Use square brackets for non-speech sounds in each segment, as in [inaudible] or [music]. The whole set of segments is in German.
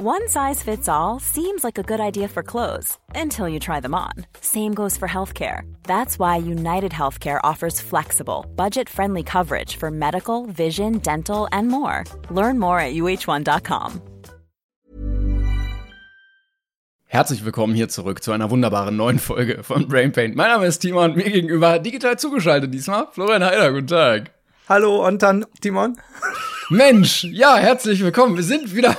One size fits all seems like a good idea for clothes until you try them on. Same goes for healthcare. That's why United Healthcare offers flexible, budget friendly coverage for medical, vision, dental, and more. Learn more at uh1.com. Herzlich willkommen hier zurück zu einer wunderbaren neuen Folge von Brain Paint. Mein Name ist Timon und mir gegenüber digital zugeschaltet diesmal Florian Heider. Guten Tag. Hallo und dann Timon. Mensch, ja, herzlich willkommen. Wir sind wieder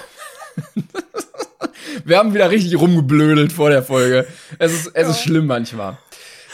[laughs] wir haben wieder richtig rumgeblödelt vor der Folge. Es ist, es ist schlimm manchmal.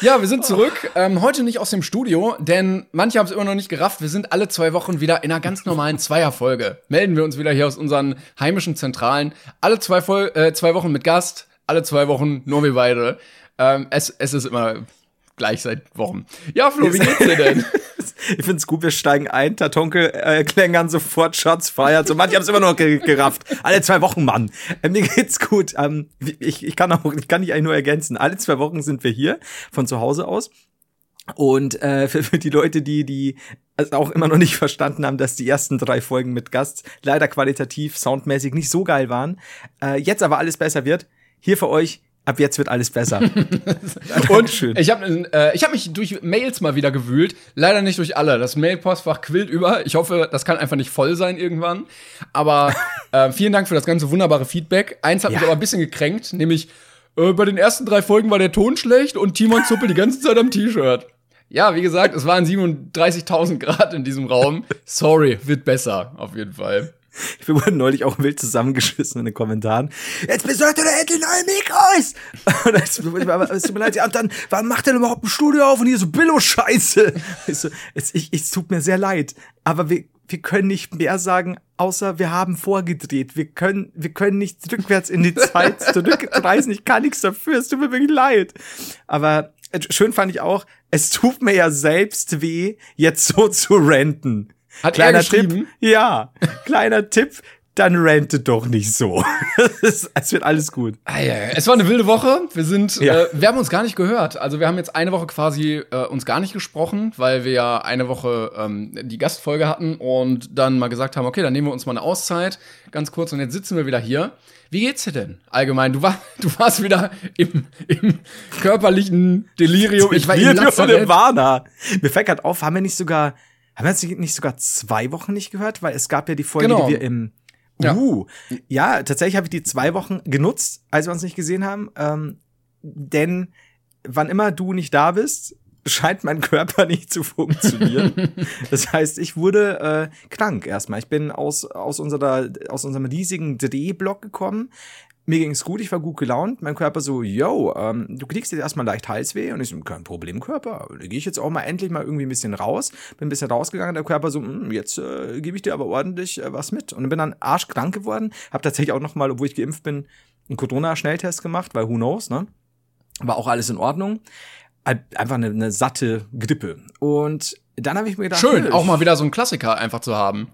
Ja, wir sind zurück. Ähm, heute nicht aus dem Studio, denn manche haben es immer noch nicht gerafft. Wir sind alle zwei Wochen wieder in einer ganz normalen Zweierfolge. Melden wir uns wieder hier aus unseren heimischen Zentralen. Alle zwei, Vol äh, zwei Wochen mit Gast, alle zwei Wochen nur wir beide. Ähm, es, es ist immer gleich seit Wochen. Ja, Flo, wie geht's dir denn? [laughs] ich find's gut, wir steigen ein, Tatonkel äh, klängern sofort Shots feiert. So manche haben es immer noch gerafft. Alle zwei Wochen, Mann. Äh, mir geht's gut. Ähm, ich, ich kann auch, ich kann dich eigentlich nur ergänzen. Alle zwei Wochen sind wir hier von zu Hause aus. Und äh, [laughs] für, für die Leute, die die also auch immer noch nicht verstanden haben, dass die ersten drei Folgen mit Gast leider qualitativ, soundmäßig nicht so geil waren, äh, jetzt aber alles besser wird, hier für euch Ab jetzt wird alles besser. [laughs] und schön. ich habe äh, ich hab mich durch Mails mal wieder gewühlt. Leider nicht durch alle. Das Mailpostfach quillt über. Ich hoffe, das kann einfach nicht voll sein irgendwann. Aber [laughs] äh, vielen Dank für das ganze wunderbare Feedback. Eins hat ja. mich aber ein bisschen gekränkt, nämlich äh, bei den ersten drei Folgen war der Ton schlecht und Timon Zuppel die ganze Zeit am T-Shirt. Ja, wie gesagt, es waren 37.000 Grad in diesem Raum. [laughs] Sorry, wird besser, auf jeden Fall. [laughs] Wir wurden neulich auch wild zusammengeschissen in den Kommentaren. Jetzt besorgt er endlich neue Mikros! [laughs] Und es tut mir leid, ja, und dann, wann macht er überhaupt ein Studio auf? Und hier so Billo-Scheiße. [laughs] Ich, so, es, ich, ich, es tut mir sehr leid. Aber wir, wir können nicht mehr sagen, außer wir haben vorgedreht. Wir können, wir können nicht rückwärts in die Zeit zurückreisen. Ich kann nichts dafür. Es tut mir wirklich leid. Aber äh, schön fand ich auch, es tut mir ja selbst weh, jetzt so zu renten. Hat kleiner er Tipp. Ja, kleiner Tipp. Dann rente doch nicht so. [laughs] es wird alles gut. Ah, ja, ja. Es war eine wilde Woche. Wir sind, ja. äh, wir haben uns gar nicht gehört. Also wir haben jetzt eine Woche quasi äh, uns gar nicht gesprochen, weil wir ja eine Woche ähm, die Gastfolge hatten und dann mal gesagt haben, okay, dann nehmen wir uns mal eine Auszeit, ganz kurz. Und jetzt sitzen wir wieder hier. Wie geht's dir denn allgemein? Du, war, [laughs] du warst wieder im, im körperlichen Delirium. Ich war im Nirvana. Mir fällt gerade auf, haben wir nicht sogar haben wir jetzt nicht sogar zwei Wochen nicht gehört? Weil es gab ja die Folge, genau. die wir im ja. Uh, ja, tatsächlich habe ich die zwei Wochen genutzt, als wir uns nicht gesehen haben. Ähm, denn wann immer du nicht da bist, [laughs] scheint mein Körper nicht zu funktionieren. [laughs] das heißt, ich wurde äh, krank erstmal. Ich bin aus, aus, unserer, aus unserem riesigen Drehblock gekommen mir ging's gut, ich war gut gelaunt. Mein Körper so, yo, ähm, du kriegst jetzt erstmal leicht Halsweh. Und ich so, kein Problem, Körper. Da gehe ich jetzt auch mal endlich mal irgendwie ein bisschen raus. Bin ein bisschen rausgegangen. Der Körper so, hm, jetzt äh, gebe ich dir aber ordentlich äh, was mit. Und bin dann arschkrank geworden. Hab tatsächlich auch noch mal, obwohl ich geimpft bin, einen Corona-Schnelltest gemacht, weil who knows, ne? War auch alles in Ordnung. Einfach eine, eine satte Grippe. Und dann habe ich mir gedacht, schön, auch mal wieder so ein Klassiker einfach zu haben.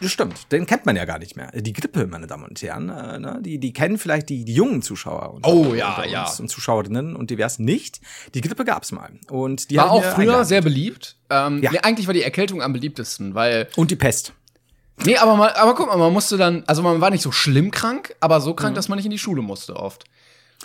Das stimmt, den kennt man ja gar nicht mehr. Die Grippe, meine Damen und Herren, äh, ne? die, die kennen vielleicht die, die jungen Zuschauer und, oh, ja, ja. und Zuschauerinnen und divers nicht. Die Grippe gab's mal. Und die war auch früher sehr beliebt. Ähm, ja. nee, eigentlich war die Erkältung am beliebtesten, weil. Und die Pest. Nee, aber, mal, aber guck mal, man musste dann, also man war nicht so schlimm krank, aber so krank, mhm. dass man nicht in die Schule musste oft.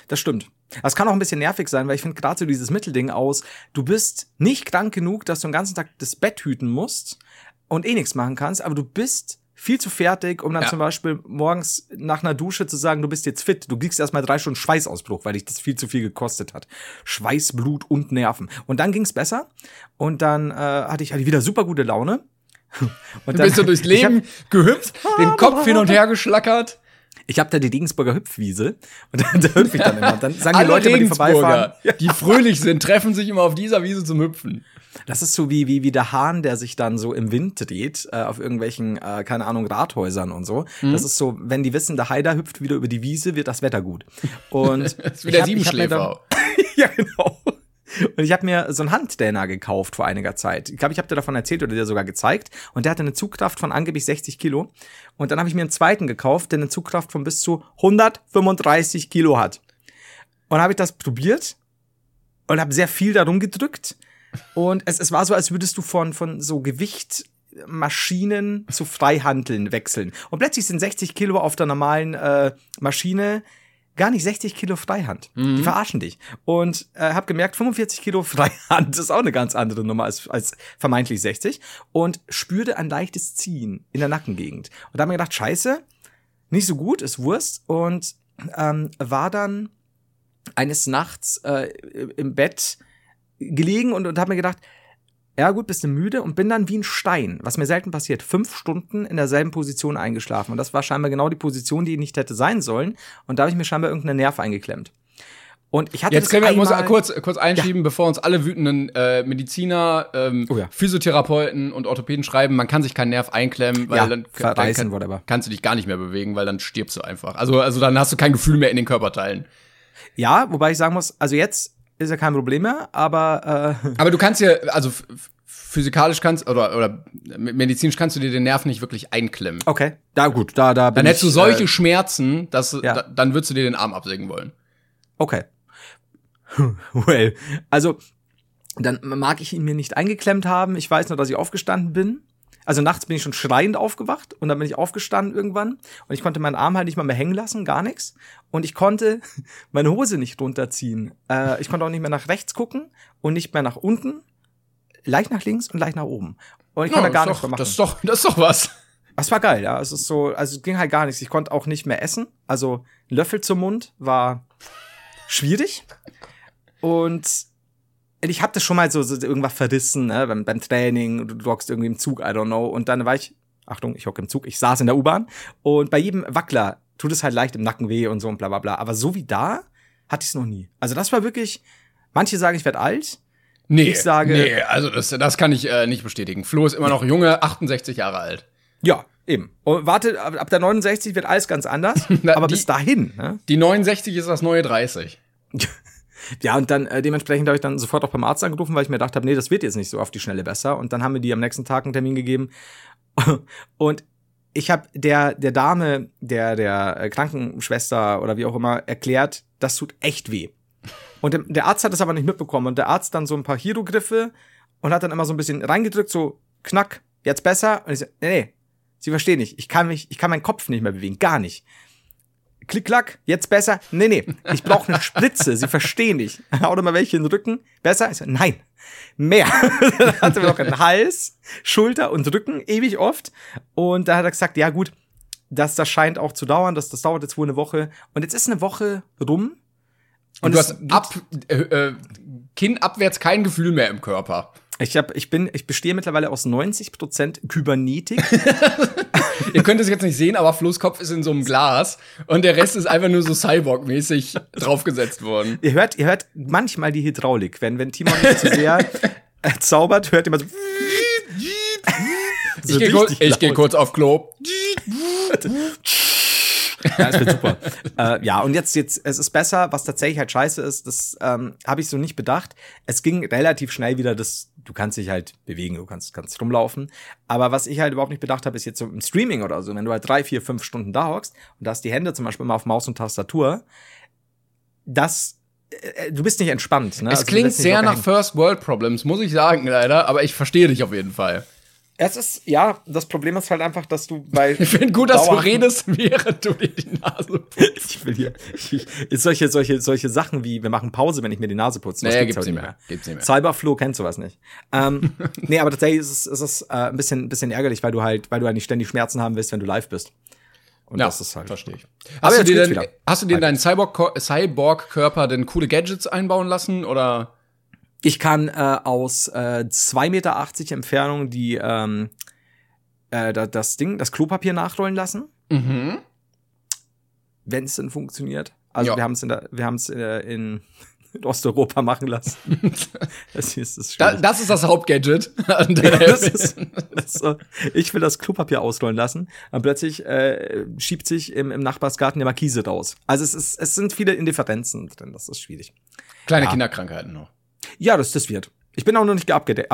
Das stimmt. Das kann auch ein bisschen nervig sein, weil ich finde gerade so dieses Mittelding aus, du bist nicht krank genug, dass du den ganzen Tag das Bett hüten musst, und eh nichts machen kannst, aber du bist viel zu fertig, um dann ja. zum Beispiel morgens nach einer Dusche zu sagen, du bist jetzt fit. Du kriegst erstmal drei Stunden Schweißausbruch, weil dich das viel zu viel gekostet hat. Schweiß, Blut und Nerven. Und dann ging's besser. Und dann äh, hatte, ich, hatte ich wieder super gute Laune. [laughs] Und dann, bist du durchs [laughs] Leben hab, gehüpft, den Kopf hin und her geschlackert. Ich habe da die Regensburger Hüpfwiese und dann, [laughs] da hüpfe ich dann immer. Und dann sagen die Leute, die vorbeifahren, die fröhlich sind, treffen sich immer auf dieser Wiese zum Hüpfen. Das ist so wie, wie, wie der Hahn, der sich dann so im Wind dreht, äh, auf irgendwelchen, äh, keine Ahnung, Rathäusern und so. Mhm. Das ist so, wenn die wissen, der Haider hüpft wieder über die Wiese, wird das Wetter gut. Und [laughs] das ist wie der Siebenschläfer. [laughs] ja, genau. Und ich habe mir so einen Handdäner gekauft vor einiger Zeit. Ich glaube, ich habe dir davon erzählt oder dir sogar gezeigt. Und der hatte eine Zugkraft von angeblich 60 Kilo. Und dann habe ich mir einen zweiten gekauft, der eine Zugkraft von bis zu 135 Kilo hat. Und habe ich das probiert und habe sehr viel darum gedrückt. Und es, es war so, als würdest du von, von so Gewicht Maschinen zu Freihandeln wechseln. Und plötzlich sind 60 Kilo auf der normalen äh, Maschine gar nicht 60 Kilo Freihand. Mhm. Die verarschen dich. Und äh, habe gemerkt, 45 Kilo Freihand ist auch eine ganz andere Nummer als, als vermeintlich 60. Und spürte ein leichtes Ziehen in der Nackengegend. Und da habe mir gedacht, scheiße, nicht so gut, ist Wurst. Und ähm, war dann eines Nachts äh, im Bett gelegen und, und habe mir gedacht, ja gut, bist du müde und bin dann wie ein Stein, was mir selten passiert, fünf Stunden in derselben Position eingeschlafen. Und das war scheinbar genau die Position, die nicht hätte sein sollen. Und da habe ich mir scheinbar irgendeinen Nerv eingeklemmt. Und ich hatte Jetzt können wir muss kurz, kurz einschieben, ja. bevor uns alle wütenden äh, Mediziner, ähm, oh ja. Physiotherapeuten und Orthopäden schreiben, man kann sich keinen Nerv einklemmen, weil ja, dann, verreißen, dann kann, kannst du dich gar nicht mehr bewegen, weil dann stirbst du einfach. Also, also dann hast du kein Gefühl mehr in den Körperteilen. Ja, wobei ich sagen muss, also jetzt ist ja kein Problem mehr, aber äh [laughs] Aber du kannst ja, also physikalisch kannst oder oder medizinisch kannst du dir den Nerv nicht wirklich einklemmen. Okay. Da gut, da da Dann hättest du solche äh, Schmerzen, dass ja. da, dann würdest du dir den Arm absägen wollen. Okay. [laughs] well, also dann mag ich ihn mir nicht eingeklemmt haben. Ich weiß nur, dass ich aufgestanden bin also nachts bin ich schon schreiend aufgewacht und dann bin ich aufgestanden irgendwann und ich konnte meinen Arm halt nicht mal mehr hängen lassen, gar nichts. Und ich konnte [laughs] meine Hose nicht runterziehen. Äh, ich konnte auch nicht mehr nach rechts gucken und nicht mehr nach unten, leicht nach links und leicht nach oben. Und ich konnte ja, gar nichts mehr machen. Das ist doch, das ist doch was. Das war geil, ja. Es ist so, also es ging halt gar nichts. Ich konnte auch nicht mehr essen. Also Löffel zum Mund war schwierig. Und ich hab das schon mal so, so irgendwas verrissen, ne? beim, beim Training, du hockst irgendwie im Zug, I don't know. Und dann war ich, Achtung, ich hocke im Zug, ich saß in der U-Bahn und bei jedem Wackler tut es halt leicht im Nacken weh und so und bla bla bla. Aber so wie da hatte ich es noch nie. Also das war wirklich, manche sagen, ich werde alt. Nee, ich sage, nee, also das, das kann ich äh, nicht bestätigen. Flo ist immer noch junge, 68 Jahre alt. Ja, eben. Und warte, ab der 69 wird alles ganz anders. [laughs] aber die, bis dahin. Ne? Die 69 ist das neue 30. [laughs] Ja, und dann äh, dementsprechend habe ich dann sofort auch beim Arzt angerufen, weil ich mir gedacht habe, nee, das wird jetzt nicht so auf die Schnelle besser. Und dann haben wir die am nächsten Tag einen Termin gegeben. [laughs] und ich habe der, der Dame, der, der äh, Krankenschwester oder wie auch immer, erklärt, das tut echt weh. Und der Arzt hat das aber nicht mitbekommen. Und der Arzt dann so ein paar Hierogriffe und hat dann immer so ein bisschen reingedrückt, so knack, jetzt besser. Und ich so, nee, nee, Sie verstehen nicht. Ich kann mich, ich kann meinen Kopf nicht mehr bewegen. Gar nicht. Klick, klack, jetzt besser. Nee, nee, ich brauche eine Spritze. Sie verstehen nicht. Hau doch mal welche in den Rücken. Besser? Ich so, nein, mehr. [laughs] dann hatte wir noch einen Hals, Schulter und Rücken, ewig oft. Und da hat er gesagt, ja gut, das, das scheint auch zu dauern. Das, das dauert jetzt wohl eine Woche. Und jetzt ist eine Woche rum. Und, und du hast ab, äh, äh, Kinn abwärts kein Gefühl mehr im Körper. Ich hab, ich bin, ich bestehe mittlerweile aus 90% Kybernetik. [laughs] Ihr könnt es jetzt nicht sehen, aber Flo's Kopf ist in so einem Glas und der Rest ist einfach nur so Cyborg-mäßig draufgesetzt worden. Ihr hört, ihr hört manchmal die Hydraulik, wenn, wenn Timon nicht zu sehr äh, zaubert, hört ihr immer so. so ich gehe kurz, geh kurz auf Klo. ja, es wird super. äh, ja, und jetzt, jetzt, es ist besser, was tatsächlich halt scheiße ist, das ähm, habe ich so nicht bedacht. Es ging relativ schnell wieder, das, du kannst dich halt bewegen, du kannst, kannst rumlaufen. Aber was ich halt überhaupt nicht bedacht habe, ist jetzt so im Streaming oder so, wenn du halt drei, vier, fünf Stunden da hockst und hast die Hände zum Beispiel immer auf Maus und Tastatur, das äh, du bist nicht entspannt. Ne? Es also, klingt sehr nach First World Problems, muss ich sagen, leider, aber ich verstehe dich auf jeden Fall. Es ist, ja, das Problem ist halt einfach, dass du bei. Ich finde gut, dass du redest, [laughs] während du dir die Nase putzt. ich will hier. Ich, ich, solche, solche, solche Sachen wie, wir machen Pause, wenn ich mir die Nase putze. Nee, gibt's, gibt's nicht mehr. mehr. Gibt's nicht mehr. Cyberflow kennt sowas nicht. Ähm, [laughs] nee, aber tatsächlich ist es, ist es äh, ein bisschen, ein bisschen ärgerlich, weil du halt, weil du halt nicht ständig Schmerzen haben willst, wenn du live bist. Und ja, das ist halt. Verstehe ich. Hast du dir denn, hast du dir deinen Cyborg-Körper Cyborg denn coole Gadgets einbauen lassen oder? Ich kann äh, aus äh, 2,80 Meter Entfernung die ähm, äh, das Ding, das Klopapier nachrollen lassen. Mhm. Wenn es denn funktioniert. Also ja. wir haben es in, der, wir haben es äh, [laughs] in, Osteuropa machen lassen. [laughs] das, ist das, da, das ist das Hauptgadget. [laughs] das ist, das. Ich will das Klopapier ausrollen lassen. Und plötzlich äh, schiebt sich im, im Nachbarsgarten der Markise raus. Also es, ist, es sind viele Indifferenzen drin. Das ist schwierig. Kleine ja. Kinderkrankheiten noch. Ja, das, das wird. Ich bin auch noch nicht geupgradet.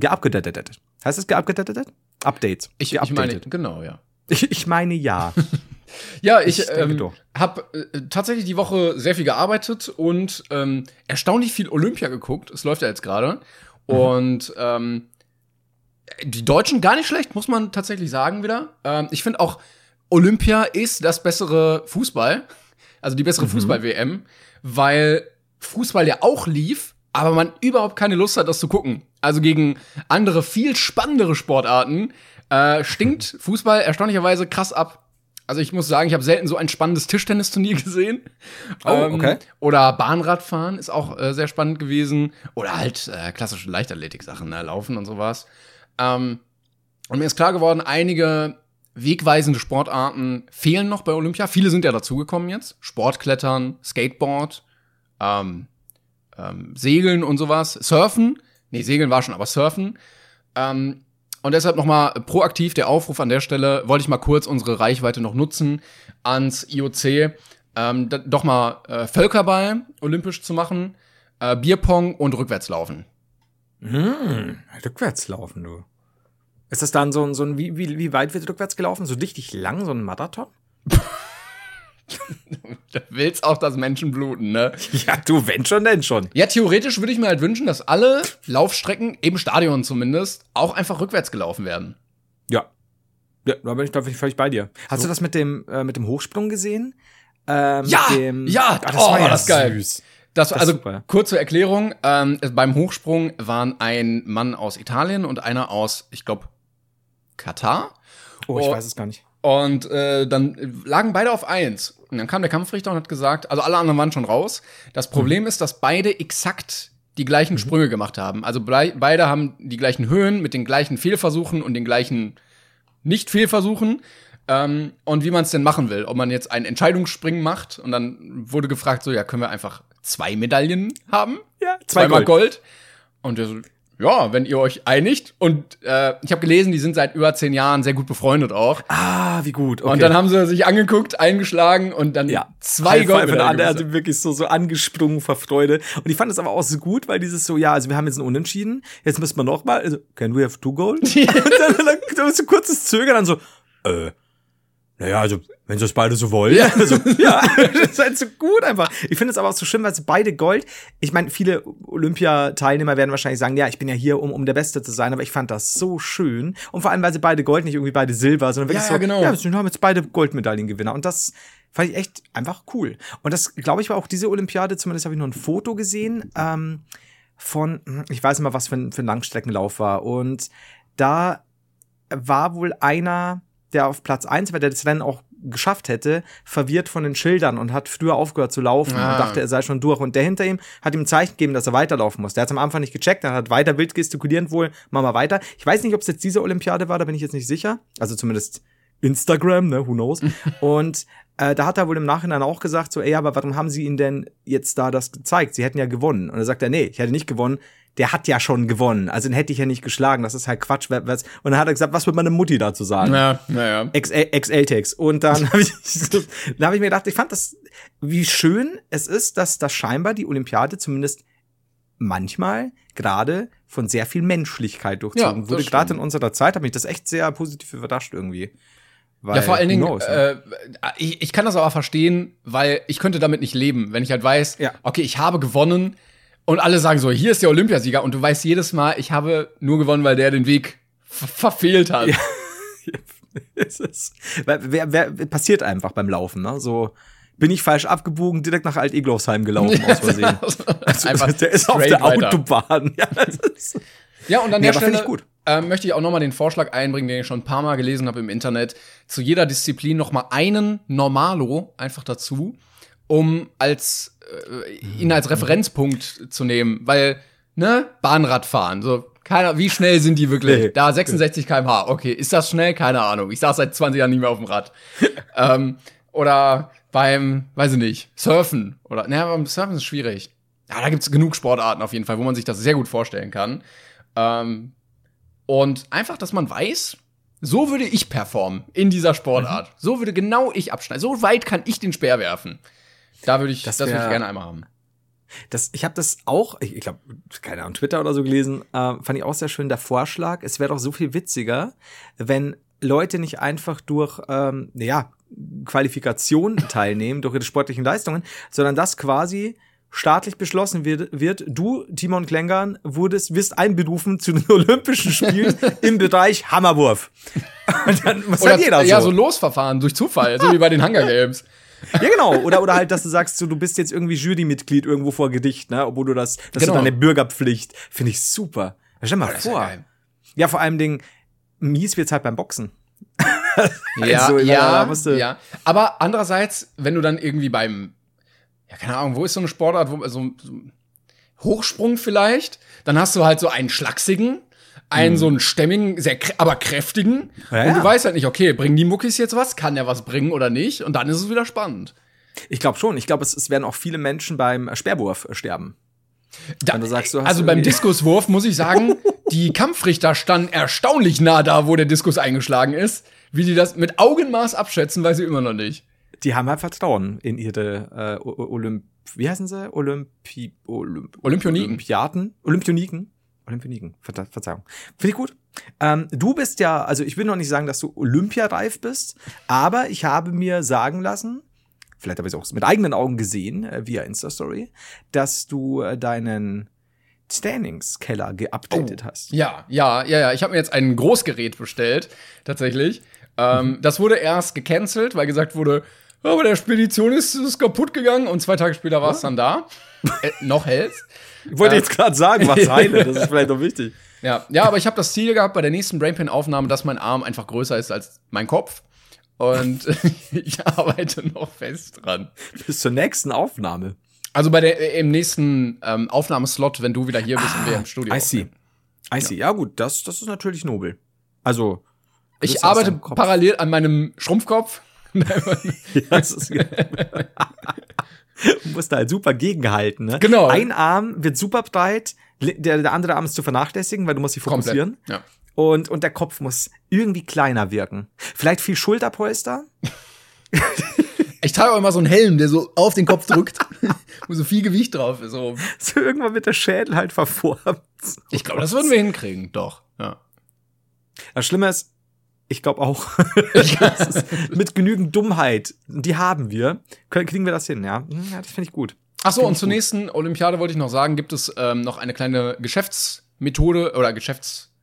Geupgradet. Heißt es geupgradet? Updates. Ich, ich meine, genau, ja. Ich, ich meine ja. [laughs] ja, ich, ich ähm, habe äh, tatsächlich die Woche sehr viel gearbeitet und ähm, erstaunlich viel Olympia geguckt. Es läuft ja jetzt gerade. Mhm. Und ähm, Die Deutschen gar nicht schlecht, muss man tatsächlich sagen wieder. Ähm, ich finde auch, Olympia ist das bessere Fußball, also die bessere mhm. Fußball-WM, weil Fußball ja auch lief, aber man überhaupt keine Lust hat, das zu gucken. Also gegen andere, viel spannendere Sportarten äh, stinkt [laughs] Fußball erstaunlicherweise krass ab. Also ich muss sagen, ich habe selten so ein spannendes Tischtennisturnier [laughs] gesehen. Oh, ähm, okay. Oder Bahnradfahren ist auch äh, sehr spannend gewesen. Oder halt äh, klassische Leichtathletik-Sachen, ne? Laufen und sowas. Ähm, und mir ist klar geworden, einige wegweisende Sportarten fehlen noch bei Olympia. Viele sind ja dazugekommen jetzt. Sportklettern, Skateboard, ähm, ähm, Segeln und sowas. Surfen. Nee, Segeln war schon, aber Surfen. Ähm, und deshalb nochmal proaktiv der Aufruf an der Stelle, wollte ich mal kurz unsere Reichweite noch nutzen ans IOC, ähm, doch mal äh, Völkerball olympisch zu machen, äh, Bierpong und Rückwärtslaufen. Hm, Rückwärtslaufen, du. Ist das dann so ein, so ein wie, wie, wie weit wird rückwärts gelaufen? So richtig lang, so ein Marathon? [laughs] du willst auch, dass Menschen bluten, ne? Ja, du, wenn schon, denn schon. Ja, theoretisch würde ich mir halt wünschen, dass alle Laufstrecken, im Stadion zumindest, auch einfach rückwärts gelaufen werden. Ja. Ja, da bin ich, da bin ich völlig bei dir. Hast so. du das mit dem, äh, mit dem Hochsprung gesehen? Ähm, ja, dem, ja, ach, das oh, war ja das geil. Süß. Das, das also super. kurze Erklärung: ähm, Beim Hochsprung waren ein Mann aus Italien und einer aus, ich glaube, Katar. Oh, ich oh, weiß es gar nicht. Und äh, dann lagen beide auf eins. Und dann kam der Kampfrichter und hat gesagt, also alle anderen waren schon raus. Das Problem mhm. ist, dass beide exakt die gleichen mhm. Sprünge gemacht haben. Also beide haben die gleichen Höhen mit den gleichen Fehlversuchen und den gleichen Nicht-Fehlversuchen. Ähm, und wie man es denn machen will. Ob man jetzt einen Entscheidungsspringen macht und dann wurde gefragt, so, ja, können wir einfach zwei Medaillen haben? Ja, zwei zweimal Gold. Gold. Und der so, ja, wenn ihr euch einigt. Und äh, ich habe gelesen, die sind seit über zehn Jahren sehr gut befreundet auch. Ah, wie gut. Okay. Und dann haben sie sich angeguckt, eingeschlagen und dann ja. zwei Goldmedaillen. Der hat wirklich so, so angesprungen vor Freude. Und ich fand es aber auch so gut, weil dieses so, ja, also wir haben jetzt ein Unentschieden, jetzt müssen wir noch mal, also, can we have two gold? [laughs] und dann, dann, dann so kurzes Zögern, dann so, äh, naja, also, wenn sie es beide so wollen. Ja, also, [laughs] ja das ist halt so gut einfach. Ich finde es aber auch so schön, weil sie beide Gold. Ich meine, viele Olympiateilnehmer werden wahrscheinlich sagen, ja, ich bin ja hier, um, um der Beste zu sein, aber ich fand das so schön. Und vor allem, weil sie beide Gold, nicht irgendwie beide Silber, sondern wirklich ja, so, genau. ja, wir haben jetzt beide Goldmedaillengewinner. Und das fand ich echt einfach cool. Und das, glaube ich, war auch diese Olympiade, zumindest habe ich nur ein Foto gesehen, ähm, von, hm, ich weiß nicht mal, was für ein, für ein Langstreckenlauf war. Und da war wohl einer, der auf Platz eins, weil der das Rennen auch geschafft hätte, verwirrt von den Schildern und hat früher aufgehört zu laufen ah. und dachte, er sei schon durch. Und der hinter ihm hat ihm ein Zeichen gegeben, dass er weiterlaufen muss. Der hat es am Anfang nicht gecheckt, er hat weiter wild gestikulierend wohl, mach mal weiter. Ich weiß nicht, ob es jetzt diese Olympiade war, da bin ich jetzt nicht sicher. Also zumindest Instagram, ne, who knows. [laughs] und äh, da hat er wohl im Nachhinein auch gesagt, so, ey, aber warum haben sie ihn denn jetzt da das gezeigt? Sie hätten ja gewonnen. Und er sagt er, nee, ich hätte nicht gewonnen der hat ja schon gewonnen. Also den hätte ich ja nicht geschlagen. Das ist halt Quatsch. Und dann hat er gesagt, was wird meine Mutti dazu sagen? Ja, naja. XL-Text. Und dann [laughs] habe ich, dann hab ich mir gedacht, ich fand das, wie schön es ist, dass das scheinbar die Olympiade zumindest manchmal gerade von sehr viel Menschlichkeit durchzogen ja, wurde. Gerade in unserer Zeit hat mich das echt sehr positiv überrascht irgendwie. Weil, ja, vor allen Dingen, knows, ne? äh, ich, ich kann das aber verstehen, weil ich könnte damit nicht leben, wenn ich halt weiß, ja. okay, ich habe gewonnen, und alle sagen so, hier ist der Olympiasieger. Und du weißt jedes Mal, ich habe nur gewonnen, weil der den Weg verfehlt hat. Ja. [laughs] es ist, wer, wer, passiert einfach beim Laufen, ne? So, bin ich falsch abgebogen, direkt nach Alt-Eglosheim gelaufen, [laughs] aus Versehen. also, einfach der ist auf der weiter. Autobahn. Ja, [laughs] ja, und an der Stelle äh, möchte ich auch noch mal den Vorschlag einbringen, den ich schon ein paar Mal gelesen habe im Internet, zu jeder Disziplin noch mal einen Normalo einfach dazu um als äh, ihn als Referenzpunkt zu nehmen, weil ne Bahnradfahren so keiner, wie schnell sind die wirklich? Nee. Da 66 km/h. Okay, ist das schnell? Keine Ahnung. Ich saß seit 20 Jahren nicht mehr auf dem Rad. [laughs] ähm, oder beim, weiß ich nicht, Surfen. Oder, naja, beim Surfen ist schwierig. Ja, da gibt's genug Sportarten auf jeden Fall, wo man sich das sehr gut vorstellen kann. Ähm, und einfach, dass man weiß, so würde ich performen in dieser Sportart. Mhm. So würde genau ich abschneiden. So weit kann ich den Speer werfen. Da würde ich, das, das würde ich gerne einmal haben. Das, ich habe das auch, ich, ich glaube, keine Ahnung, Twitter oder so gelesen, äh, fand ich auch sehr schön, der Vorschlag. Es wäre doch so viel witziger, wenn Leute nicht einfach durch, ähm, ja, Qualifikationen [laughs] teilnehmen, durch ihre sportlichen Leistungen, sondern das quasi staatlich beschlossen wird, wird du, Timon Klängern, wurdest, wirst einberufen zu den [laughs] Olympischen Spielen im Bereich Hammerwurf. [laughs] Und dann was Oder, jeder so. Ja, so Losverfahren durch Zufall, so wie bei den Hunger Games. Ja, genau. Oder, oder halt, dass du sagst, so, du bist jetzt irgendwie Jurymitglied irgendwo vor Gedicht, ne? Obwohl du das, das genau. ist deine Bürgerpflicht. Finde ich super. Stell mal vor. Ja, ja, vor allem Ding, mies wird's halt beim Boxen. [laughs] ja, [laughs] also, ja, ja. Aber andererseits, wenn du dann irgendwie beim, ja, keine Ahnung, wo ist so eine Sportart, wo, so, so Hochsprung vielleicht, dann hast du halt so einen schlachsigen, einen hm. so einen stämmigen, sehr, aber kräftigen. Ja, und du weißt halt nicht, okay, bringen die Muckis jetzt was? Kann der was bringen oder nicht? Und dann ist es wieder spannend. Ich glaube schon. Ich glaube, es, es werden auch viele Menschen beim Speerwurf sterben. Da, sagst, also beim Diskuswurf muss ich sagen, [laughs] die Kampfrichter standen erstaunlich nah da, wo der Diskus eingeschlagen ist. Wie die das mit Augenmaß abschätzen, weiß ich immer noch nicht. Die haben halt Vertrauen in ihre äh, Olymp wie heißen sie? Olympi Olymp Olympioniken. Olympiaten? Olympioniken? Olympioniken, Ver Verzeihung. Finde ich gut. Ähm, du bist ja, also ich will noch nicht sagen, dass du Olympiareif bist, aber ich habe mir sagen lassen, vielleicht habe ich es auch mit eigenen Augen gesehen, äh, via Insta-Story, dass du äh, deinen Standings-Keller geupdatet oh, hast. Ja, ja, ja, ja. Ich habe mir jetzt ein Großgerät bestellt, tatsächlich. Ähm, mhm. Das wurde erst gecancelt, weil gesagt wurde, aber der Spedition ist, ist kaputt gegangen und zwei Tage später war es dann da. äh, noch hält's. [laughs] Ich wollte jetzt gerade sagen, was heile, das ist vielleicht noch wichtig. Ja, ja, aber ich habe das Ziel gehabt bei der nächsten Brainpan-Aufnahme, dass mein Arm einfach größer ist als mein Kopf. Und [laughs] ich arbeite noch fest dran. Bis zur nächsten Aufnahme. Also bei der äh, im nächsten ähm, Aufnahmeslot, wenn du wieder hier bist ah, und wir im Studio. I see. I see. Ja. ja, gut, das, das ist natürlich nobel. Also. Ich arbeite parallel an meinem Schrumpfkopf. [laughs] ja, das ist [laughs] [laughs] du musst da halt super gegenhalten, ne? Genau. Ein Arm wird super breit, der, der andere Arm ist zu vernachlässigen, weil du musst dich fokussieren. Komplett. Ja. Und, und der Kopf muss irgendwie kleiner wirken. Vielleicht viel Schulterpolster. Ich trage auch immer so einen Helm, der so auf den Kopf drückt, [laughs] wo so viel Gewicht drauf ist. So, so irgendwann wird der Schädel halt verformt. Ich glaube, das würden wir hinkriegen, doch. Ja. Das Schlimme ist, ich glaube [laughs] auch, mit genügend Dummheit, die haben wir, kriegen wir das hin, ja. Ja, das finde ich gut. Ach so, und zur gut. nächsten Olympiade wollte ich noch sagen, gibt es ähm, noch eine kleine Geschäftsmethode oder Geschäfts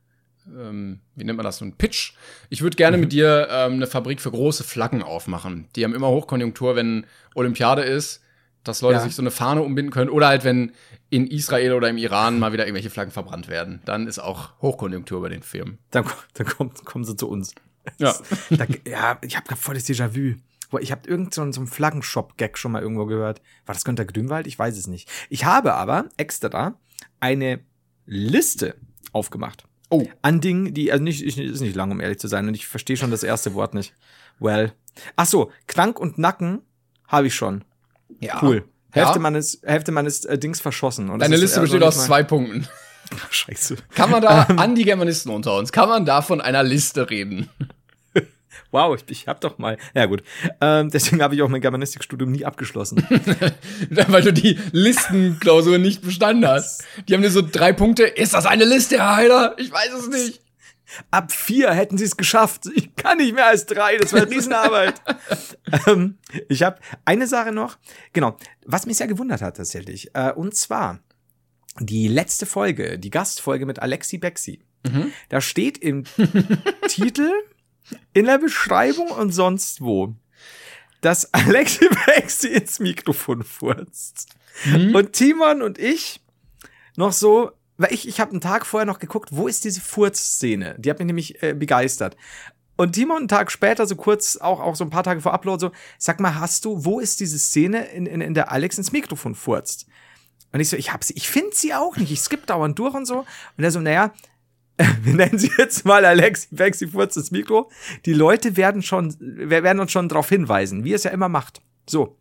ähm, wie nennt man das, so ein Pitch. Ich würde gerne mhm. mit dir ähm, eine Fabrik für große Flaggen aufmachen. Die haben immer Hochkonjunktur, wenn Olympiade ist, dass Leute ja. sich so eine Fahne umbinden können. Oder halt, wenn in Israel oder im Iran mal wieder irgendwelche Flaggen verbrannt werden. Dann ist auch Hochkonjunktur bei den Firmen. Dann, dann kommt, kommen sie zu uns. Ja, da, ja ich habe voll das Déjà-vu. Ich habe irgendeinen so, einen Flaggenshop-Gag schon mal irgendwo gehört. War das Günter Grünwald? Ich weiß es nicht. Ich habe aber extra eine Liste aufgemacht Oh. An Dingen, die, also nicht, ist nicht lang, um ehrlich zu sein, und ich verstehe schon das erste Wort nicht. Well. Ach so, Krank und Nacken habe ich schon. Ja. Cool. Hälfte ja. meines, Hälfte meines äh, Dings verschossen. Und Deine Liste besteht aus zwei Punkten. [laughs] Scheiße. Kann man da, [laughs] an die Germanisten unter uns, kann man da von einer Liste reden? [laughs] Wow, ich, ich hab doch mal. Ja gut. Ähm, deswegen habe ich auch mein Germanistikstudium nie abgeschlossen. Weil du die Listenklausur nicht bestanden hast. Die haben dir so drei Punkte. Ist das eine Liste, Herr Heiler? Ich weiß es nicht. Ab vier hätten sie es geschafft. Ich kann nicht mehr als drei. Das war Riesenarbeit. [laughs] ähm, ich habe eine Sache noch. Genau. Was mich sehr gewundert hat tatsächlich. Äh, und zwar die letzte Folge, die Gastfolge mit Alexi Bexi. Mhm. Da steht im [laughs] Titel in der Beschreibung und sonst wo, dass Alexi Bexi ins Mikrofon furzt. Mhm. Und Timon und ich noch so, weil ich, ich habe einen Tag vorher noch geguckt, wo ist diese Furz-Szene? Die hat mich nämlich äh, begeistert. Und Timon einen Tag später, so kurz, auch, auch so ein paar Tage vor Upload, so, sag mal, hast du, wo ist diese Szene, in, in, in der Alex ins Mikrofon furzt? Und ich so, ich hab sie, ich finde sie auch nicht, ich skipp dauernd durch und so. Und er so, naja, [laughs] wir nennen sie jetzt mal Alexi Bexi Furz das Mikro. Die Leute werden schon, werden uns schon darauf hinweisen, wie es ja immer macht. So.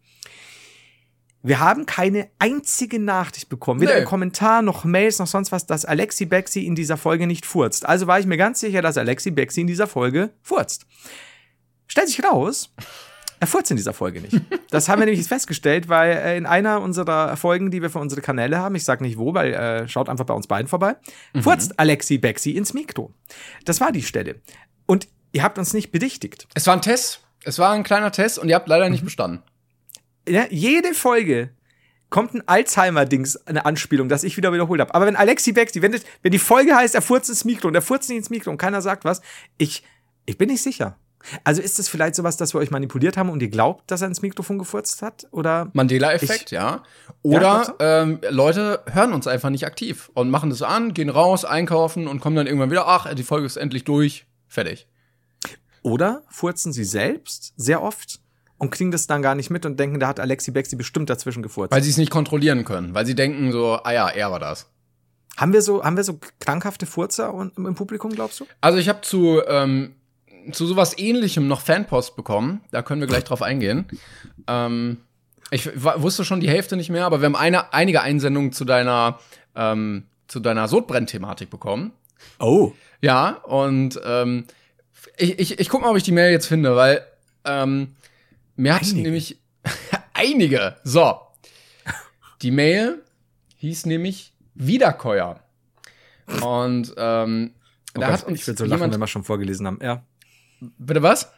Wir haben keine einzige Nachricht bekommen, weder nee. Kommentar noch Mails noch sonst was, dass Alexi Bexi in dieser Folge nicht furzt. Also war ich mir ganz sicher, dass Alexi Bexi in dieser Folge furzt. Stellt sich raus, er furzt in dieser Folge nicht. Das haben wir nämlich festgestellt, weil äh, in einer unserer Folgen, die wir für unsere Kanäle haben, ich sag nicht wo, weil äh, schaut einfach bei uns beiden vorbei, mhm. furzt Alexi Bexi ins Mikro. Das war die Stelle. Und ihr habt uns nicht bedichtigt. Es war ein Test. Es war ein kleiner Test und ihr habt leider nicht mhm. bestanden. Ja, jede Folge kommt ein Alzheimer-Dings, eine Anspielung, das ich wieder wiederholt habe. Aber wenn Alexi Bexi, wenn, wenn die Folge heißt, er furzt ins Mikro und er furzt nicht ins Mikro und keiner sagt was, ich, ich bin nicht sicher. Also ist es vielleicht sowas, dass wir euch manipuliert haben und ihr glaubt, dass er ins Mikrofon gefurzt hat? Oder Mandela-Effekt, ja. Oder ja, ähm, Leute hören uns einfach nicht aktiv und machen das an, gehen raus, einkaufen und kommen dann irgendwann wieder, ach, die Folge ist endlich durch, fertig. Oder furzen sie selbst sehr oft und kriegen das dann gar nicht mit und denken, da hat Alexi Bexi bestimmt dazwischen gefurzt. Weil sie es nicht kontrollieren können, weil sie denken so, ah ja, er war das. Haben wir so, haben wir so krankhafte Furzer im Publikum, glaubst du? Also ich habe zu ähm, zu sowas ähnlichem noch Fanpost bekommen. Da können wir gleich drauf eingehen. Ähm, ich wusste schon die Hälfte nicht mehr, aber wir haben eine, einige Einsendungen zu deiner, ähm, zu deiner Sodbrenn-Thematik bekommen. Oh. Ja, und ähm, ich, ich, ich guck mal, ob ich die Mail jetzt finde, weil ähm, mir hat einige. nämlich [laughs] einige. So. Die Mail hieß nämlich Wiederkäuer. Und ähm, oh da Gott, hat uns ich würde so lachen, wenn wir schon vorgelesen haben. Ja. Bitte was?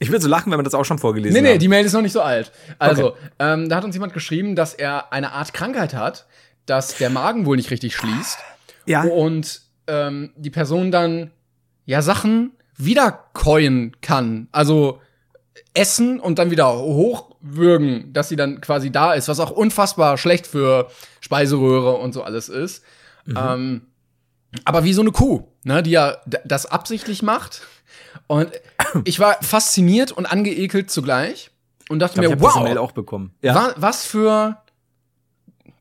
Ich würde so lachen, wenn man das auch schon vorgelesen hat. Nee, nee, haben. die Mail ist noch nicht so alt. Also, okay. ähm, da hat uns jemand geschrieben, dass er eine Art Krankheit hat, dass der Magen wohl nicht richtig schließt. Ja. Und ähm, die Person dann ja Sachen wiederkäuen kann. Also essen und dann wieder hochwürgen, dass sie dann quasi da ist, was auch unfassbar schlecht für Speiseröhre und so alles ist. Mhm. Ähm, aber wie so eine Kuh, ne, die ja das absichtlich macht und ich war fasziniert und angeekelt zugleich und dachte glaub, mir, wow, auch bekommen. Ja. Wa was für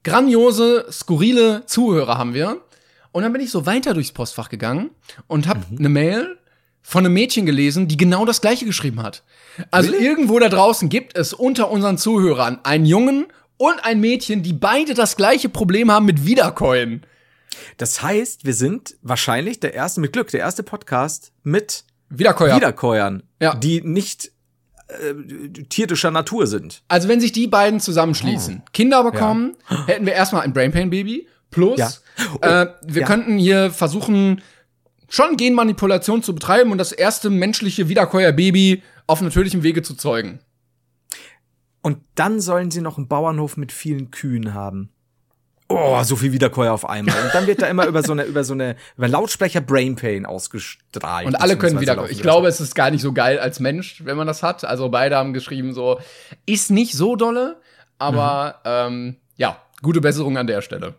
grandiose, skurrile Zuhörer haben wir. Und dann bin ich so weiter durchs Postfach gegangen und habe mhm. eine Mail von einem Mädchen gelesen, die genau das gleiche geschrieben hat. Also really? irgendwo da draußen gibt es unter unseren Zuhörern einen Jungen und ein Mädchen, die beide das gleiche Problem haben mit Wiederkäuen. Das heißt, wir sind wahrscheinlich der erste, mit Glück, der erste Podcast mit Wiederkäuer. Wiederkäuern, ja. die nicht äh, tierischer Natur sind. Also wenn sich die beiden zusammenschließen, oh. Kinder bekommen, ja. hätten wir erstmal ein Brainpain Baby plus ja. oh. äh, wir könnten hier versuchen schon Genmanipulation zu betreiben und das erste menschliche Wiederkäuer Baby auf natürlichem Wege zu zeugen. Und dann sollen sie noch einen Bauernhof mit vielen Kühen haben oh, so viel Wiederkäuer auf einmal. Und dann wird da immer über so eine, über so eine, über Lautsprecher Brain Pain ausgestrahlt. Und alle können Wiederkäuer. Ich glaube, es ist gar nicht so geil als Mensch, wenn man das hat. Also beide haben geschrieben so, ist nicht so dolle, aber mhm. ähm, ja, gute Besserung an der Stelle.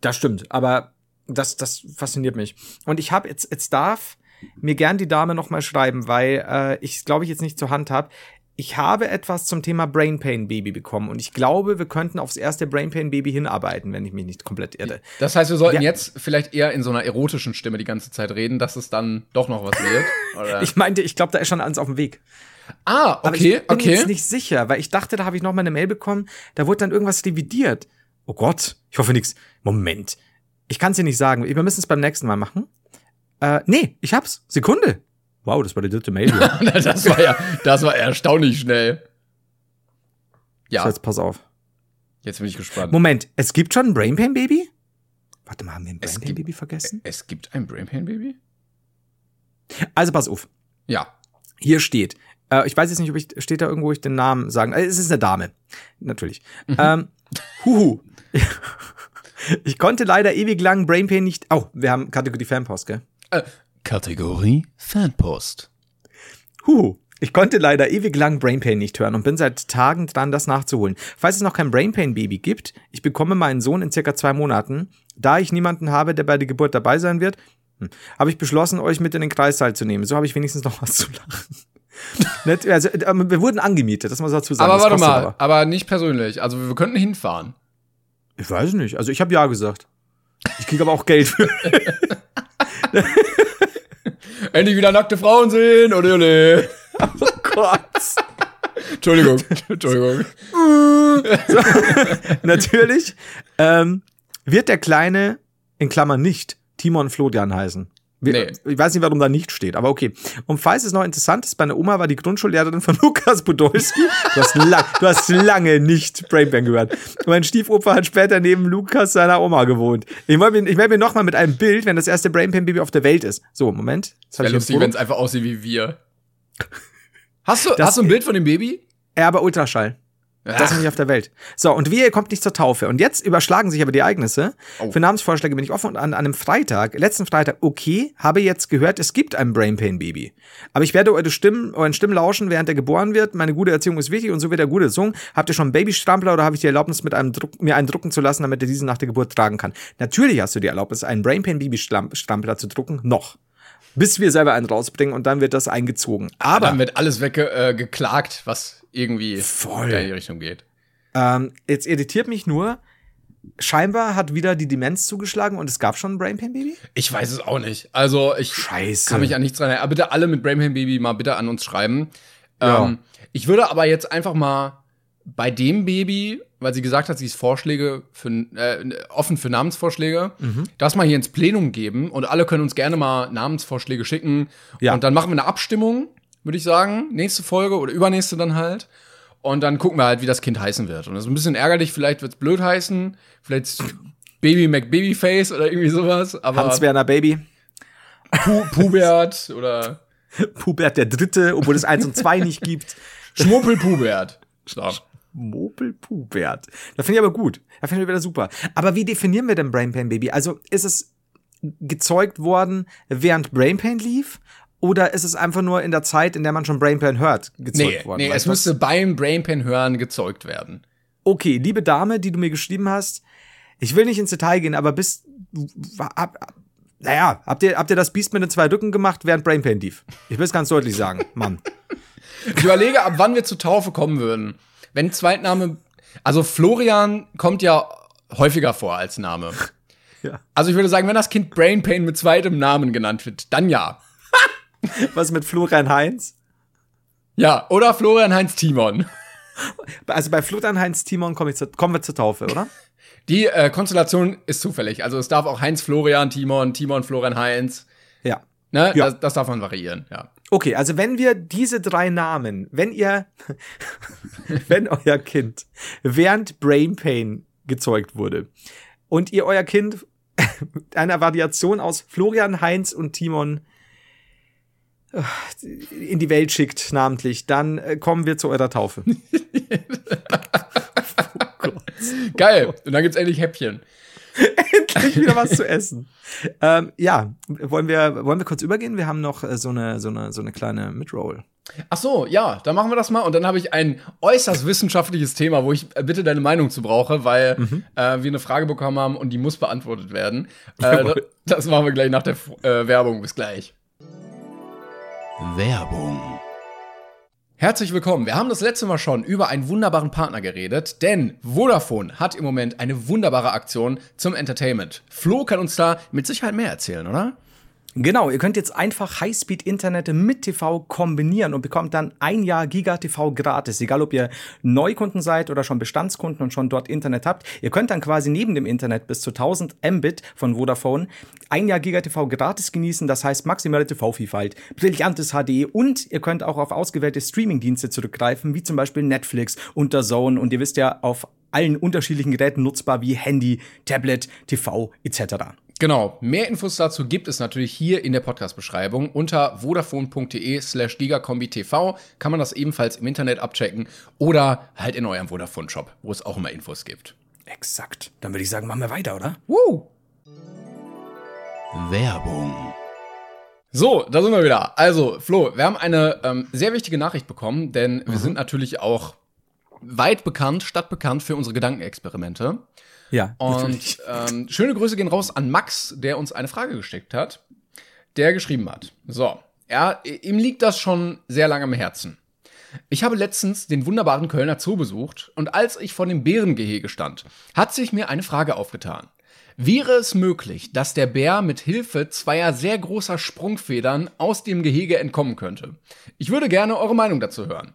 Das stimmt, aber das, das fasziniert mich. Und ich habe jetzt, jetzt darf mir gern die Dame noch mal schreiben, weil äh, ich glaube ich jetzt nicht zur Hand habe ich habe etwas zum Thema Brain Pain Baby bekommen und ich glaube, wir könnten aufs erste Brain Pain Baby hinarbeiten, wenn ich mich nicht komplett irre. Das heißt, wir sollten ja. jetzt vielleicht eher in so einer erotischen Stimme die ganze Zeit reden, dass es dann doch noch was wird. [laughs] Oder? ich meinte, ich glaube, da ist schon alles auf dem Weg. Ah, okay, Aber ich bin okay. jetzt nicht sicher, weil ich dachte, da habe ich noch mal eine Mail bekommen, da wurde dann irgendwas revidiert. Oh Gott, ich hoffe nichts. Moment. Ich kann es dir nicht sagen. Wir müssen es beim nächsten Mal machen. Äh, nee, ich hab's. Sekunde. Wow, das war die dritte Mail. [laughs] das war ja, das war erstaunlich schnell. Ja. So, jetzt pass auf. Jetzt bin ich gespannt. Moment, es gibt schon ein Brainpain Baby? Warte mal, haben wir ein Brainpain Baby vergessen? Es gibt ein Brainpain Baby? Also pass auf. Ja. Hier steht, äh, ich weiß jetzt nicht, ob ich, steht da irgendwo, ich den Namen sagen. Äh, es ist eine Dame. Natürlich. Mhm. Ähm, huhu. [laughs] ich konnte leider ewig lang Brainpain nicht. Oh, wir haben Kategorie Fanpost, gell? Äh, Kategorie Fanpost. Huh. Ich konnte leider ewig lang Brainpain nicht hören und bin seit Tagen dran, das nachzuholen. Falls es noch kein Brainpain-Baby gibt, ich bekomme meinen Sohn in circa zwei Monaten. Da ich niemanden habe, der bei der Geburt dabei sein wird, hm, habe ich beschlossen, euch mit in den Kreissaal zu nehmen. So habe ich wenigstens noch was zu lachen. [laughs] also, äh, wir wurden angemietet, das muss man dazu sagen. Aber warte mal, aber. aber nicht persönlich. Also wir könnten hinfahren. Ich weiß nicht. Also ich habe ja gesagt. Ich kriege aber auch Geld für. [laughs] Endlich wieder nackte Frauen sehen, ole ole. Oh Gott. Entschuldigung, Entschuldigung. so, [laughs] natürlich ähm, wird der Kleine, in Klammern nicht, Timon Florian heißen. Nee. Ich weiß nicht, warum da nicht steht, aber okay. Und falls es noch interessant ist, meine Oma war die Grundschullehrerin von [laughs] Lukas Podolski. Du hast, lang, du hast lange nicht Brainbang gehört. Und mein Stiefoper hat später neben Lukas seiner Oma gewohnt. Ich melde ich meld mich nochmal mit einem Bild, wenn das erste Brainpan-Baby auf der Welt ist. So, Moment. Das wäre lustig, wenn es einfach aussieht wie wir. Hast du, das, hast du ein Bild von dem Baby? Ja, aber Ultraschall. Das ist nicht auf der Welt. So, und wie ihr kommt nicht zur Taufe. Und jetzt überschlagen sich aber die Ereignisse. Oh. Für Namensvorschläge bin ich offen. Und an, an einem Freitag, letzten Freitag, okay, habe jetzt gehört, es gibt ein Brain Pain Baby. Aber ich werde eure Stimmen, euren Stimmen lauschen, während er geboren wird. Meine gute Erziehung ist wichtig und so wird er gut erzogen. Habt ihr schon Babystrampler oder habe ich die Erlaubnis, mit einem Druck, mir einen drucken zu lassen, damit er diesen nach der Geburt tragen kann? Natürlich hast du die Erlaubnis, einen Brain Pain Baby Strampler zu drucken. Noch bis wir selber einen rausbringen und dann wird das eingezogen. Aber dann wird alles weggeklagt, äh, was irgendwie voll. in die Richtung geht. Ähm, jetzt irritiert mich nur, scheinbar hat wieder die Demenz zugeschlagen und es gab schon ein Brain Pain Baby? Ich weiß es auch nicht. Also ich Scheiße. kann mich an nichts dran erinnern. Aber bitte alle mit Brain Pain Baby mal bitte an uns schreiben. Ja. Ähm, ich würde aber jetzt einfach mal bei dem Baby, weil sie gesagt hat, sie ist Vorschläge für, äh, offen für Namensvorschläge, mhm. das mal hier ins Plenum geben und alle können uns gerne mal Namensvorschläge schicken. Ja. Und dann machen wir eine Abstimmung, würde ich sagen. Nächste Folge oder übernächste dann halt. Und dann gucken wir halt, wie das Kind heißen wird. Und das ist ein bisschen ärgerlich, vielleicht wird es blöd heißen, vielleicht Baby McBabyface oder irgendwie sowas. Aber Hans-Werner Baby. Pu Pubert oder Pubert der Dritte, obwohl es eins und zwei nicht [laughs] gibt. Schmuppel Pubert. So. Mopel Pubert. Das finde ich aber gut. Das finde ich wieder super. Aber wie definieren wir denn Brain Pain Baby? Also ist es gezeugt worden, während Brain Pain lief? Oder ist es einfach nur in der Zeit, in der man schon Brain Pain hört, gezeugt nee, worden? Nee, es müsste beim Brain Pain hören gezeugt werden. Okay, liebe Dame, die du mir geschrieben hast, ich will nicht ins Detail gehen, aber bis, ab, naja, habt ihr, habt ihr das Biest mit den zwei Rücken gemacht, während Brain Pain lief? Ich will es ganz deutlich sagen, [laughs] Mann. Ich überlege, ab wann wir zur Taufe kommen würden. Wenn Zweitname, also Florian kommt ja häufiger vor als Name. [laughs] Ja. Also ich würde sagen, wenn das Kind Brain Pain mit zweitem Namen genannt wird, dann ja. [laughs] Was mit Florian Heinz? Ja, oder Florian Heinz Timon. Also bei Florian Heinz Timon kommen wir, zu, kommen wir zur Taufe, oder? Die äh, Konstellation ist zufällig. Also es darf auch Heinz Florian Timon, Timon Florian Heinz. Ja. Ne? Ja. Das, das darf man variieren, ja. Okay, also wenn wir diese drei Namen, wenn ihr, [laughs] wenn euer Kind während Brain Pain gezeugt wurde und ihr euer Kind [laughs] einer Variation aus Florian, Heinz und Timon in die Welt schickt, namentlich, dann äh, kommen wir zu eurer Taufe. [laughs] oh Geil. Und dann gibt's endlich Häppchen. [laughs] Endlich wieder was zu essen. Ähm, ja, wollen wir, wollen wir kurz übergehen? Wir haben noch äh, so, eine, so, eine, so eine kleine Midroll. Ach so, ja, dann machen wir das mal. Und dann habe ich ein äußerst wissenschaftliches Thema, wo ich äh, bitte deine Meinung zu brauche, weil mhm. äh, wir eine Frage bekommen haben und die muss beantwortet werden. Äh, das, das machen wir gleich nach der äh, Werbung. Bis gleich. Werbung Herzlich willkommen. Wir haben das letzte Mal schon über einen wunderbaren Partner geredet, denn Vodafone hat im Moment eine wunderbare Aktion zum Entertainment. Flo kann uns da mit Sicherheit mehr erzählen, oder? Genau, ihr könnt jetzt einfach Highspeed-Internet mit TV kombinieren und bekommt dann ein Jahr Giga TV gratis. Egal, ob ihr Neukunden seid oder schon Bestandskunden und schon dort Internet habt. Ihr könnt dann quasi neben dem Internet bis zu 1000 Mbit von Vodafone ein Jahr Giga TV gratis genießen. Das heißt maximale TV-Vielfalt, brillantes HD und ihr könnt auch auf ausgewählte Streaming-Dienste zurückgreifen, wie zum Beispiel Netflix und der Zone. Und ihr wisst ja, auf allen unterschiedlichen Geräten nutzbar wie Handy, Tablet, TV etc. Genau, mehr Infos dazu gibt es natürlich hier in der Podcast-Beschreibung. Unter vodafone.de slash gigakombi-tv kann man das ebenfalls im Internet abchecken oder halt in eurem Vodafone-Shop, wo es auch immer Infos gibt. Exakt. Dann würde ich sagen, machen wir weiter, oder? Woo! Werbung. So, da sind wir wieder. Also, Flo, wir haben eine ähm, sehr wichtige Nachricht bekommen, denn wir mhm. sind natürlich auch weit bekannt, stadtbekannt für unsere Gedankenexperimente. Ja. Und [laughs] ähm, schöne Grüße gehen raus an Max, der uns eine Frage gesteckt hat, der geschrieben hat. So, er, ihm liegt das schon sehr lange am Herzen. Ich habe letztens den wunderbaren Kölner Zoo besucht und als ich vor dem Bärengehege stand, hat sich mir eine Frage aufgetan. Wäre es möglich, dass der Bär mit Hilfe zweier sehr großer Sprungfedern aus dem Gehege entkommen könnte? Ich würde gerne eure Meinung dazu hören.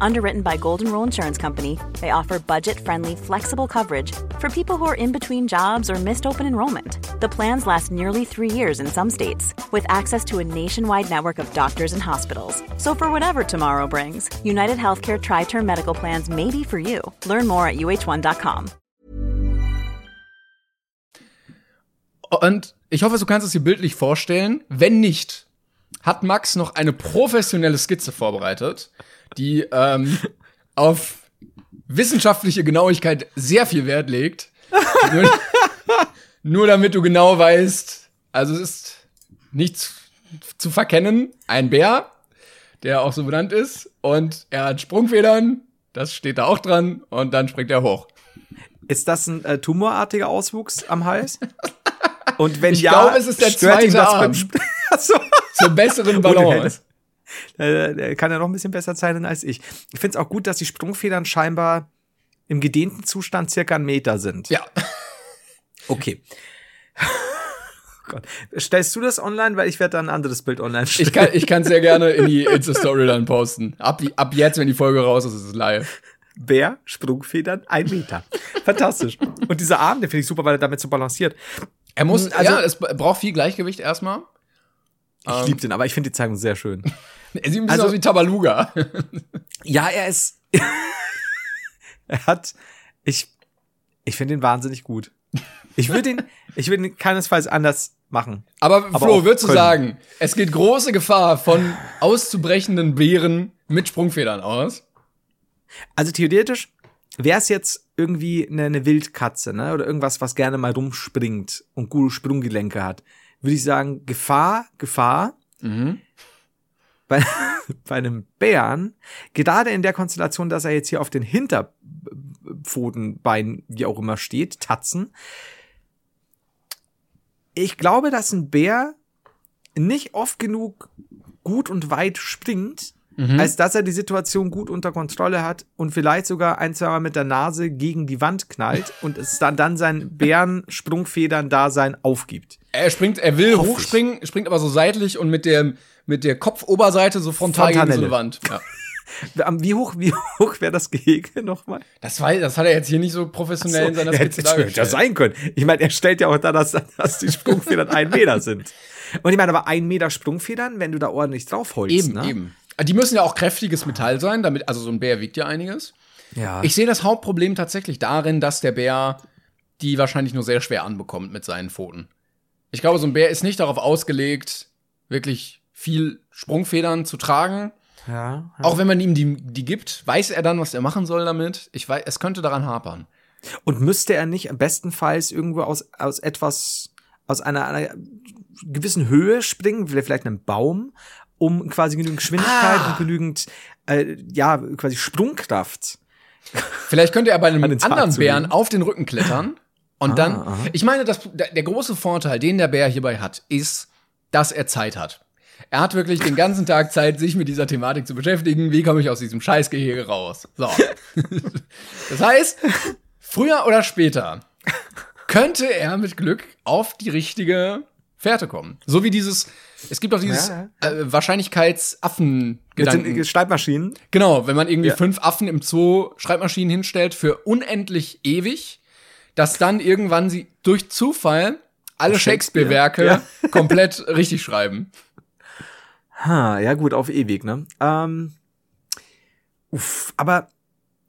Underwritten by Golden Rule Insurance Company, they offer budget-friendly, flexible coverage for people who are in between jobs or missed open enrollment. The plans last nearly three years in some states, with access to a nationwide network of doctors and hospitals. So for whatever tomorrow brings, United Healthcare Tri-Term Medical Plans may be for you. Learn more at uh1.com. Und ich hoffe, du kannst es dir bildlich vorstellen. Wenn nicht, hat Max noch eine professionelle Skizze vorbereitet. Die ähm, auf wissenschaftliche Genauigkeit sehr viel Wert legt. [laughs] nur, nur damit du genau weißt, also es ist nichts zu verkennen. Ein Bär, der auch so benannt ist, und er hat Sprungfedern, das steht da auch dran, und dann springt er hoch. Ist das ein äh, tumorartiger Auswuchs am Hals? Und wenn ich ja, glaube, es ist der zweite Arm. [laughs] Zur besseren Balance. [laughs] Kann ja noch ein bisschen besser zeichnen als ich. Ich finde es auch gut, dass die Sprungfedern scheinbar im gedehnten Zustand circa einen Meter sind. Ja. [laughs] Okay. [laughs] Gott. Stellst du das online? Weil ich werde da ein anderes Bild online stellen. Ich kann ich kann sehr gerne in die Insta-Story dann posten. Ab, ab jetzt, wenn die Folge raus ist, ist es live. Bär, Sprungfedern, ein Meter. Fantastisch. Und dieser Arm, den finde ich super, weil er damit so balanciert. Er muss, also, ja, es braucht viel Gleichgewicht erstmal. Ich ähm, liebe den, aber ich finde die Zeichnung sehr schön. Er sieht ein bisschen also, aus wie Tabaluga. ja, er ist. [laughs] er hat. Ich, ich finde ihn wahnsinnig gut. Ich würde ihn, ich würde ihn keinesfalls anders machen. Aber, aber Flo, würdest du sagen, es geht große Gefahr von auszubrechenden Beeren mit Sprungfedern aus? Also theoretisch wäre es jetzt irgendwie eine, eine, Wildkatze, ne? Oder irgendwas, was gerne mal rumspringt und gute Sprunggelenke hat, würde ich sagen, Gefahr, Gefahr. Mhm. Bei, [laughs] bei einem Bären, gerade in der Konstellation, dass er jetzt hier auf den Hinterpfotenbeinen, wie auch immer steht, Tatzen. Ich glaube, dass ein Bär nicht oft genug gut und weit springt, mhm. als dass er die Situation gut unter Kontrolle hat und vielleicht sogar ein, zwei Mal mit der Nase gegen die Wand knallt und es dann, dann sein [laughs] Bären-Sprungfedern-Dasein aufgibt. Er springt, er will hochspringen, springt aber so seitlich und mit der, mit der Kopfoberseite so frontal gegen so eine Wand. Ja. [laughs] Wie hoch, wie hoch wäre das Gehege nochmal? Das, war, das hat er jetzt hier nicht so professionell so, in seiner Skizze dargestellt. Ja sein können. Ich meine, er stellt ja auch da, dass, dass die Sprungfedern ein Meter sind. Und ich meine, aber ein Meter Sprungfedern, wenn du da ordentlich draufholst. Eben, ne? eben. Die müssen ja auch kräftiges Metall sein, damit, also so ein Bär wiegt ja einiges. Ja. Ich sehe das Hauptproblem tatsächlich darin, dass der Bär die wahrscheinlich nur sehr schwer anbekommt mit seinen Pfoten. Ich glaube, so ein Bär ist nicht darauf ausgelegt, wirklich viel Sprungfedern zu tragen. Ja, ja. Auch wenn man ihm die, die gibt, weiß er dann, was er machen soll damit. Ich weiß, es könnte daran hapern. Und müsste er nicht bestenfalls irgendwo aus, aus etwas, aus einer, einer gewissen Höhe springen, vielleicht einem Baum, um quasi genügend Geschwindigkeit ah. und genügend, äh, ja, quasi Sprungkraft. Vielleicht könnte er bei einem anderen Bären auf den Rücken klettern und ah, dann, aha. ich meine, das, der große Vorteil, den der Bär hierbei hat, ist, dass er Zeit hat. Er hat wirklich den ganzen Tag Zeit, sich mit dieser Thematik zu beschäftigen. Wie komme ich aus diesem Scheißgehege raus? So. [laughs] Das heißt, früher oder später könnte er mit Glück auf die richtige Fährte kommen. So wie dieses, es gibt auch dieses ja, ja. Äh, Wahrscheinlichkeitsaffen-Gedanken. Mit den Schreibmaschinen. Genau, wenn man irgendwie ja. fünf Affen im Zoo Schreibmaschinen hinstellt für unendlich ewig, dass dann irgendwann sie durch Zufall alle Shakespeare-Werke Shakespeare. komplett richtig schreiben. Ha, ja gut, auf ewig, ne? Ähm, uff, aber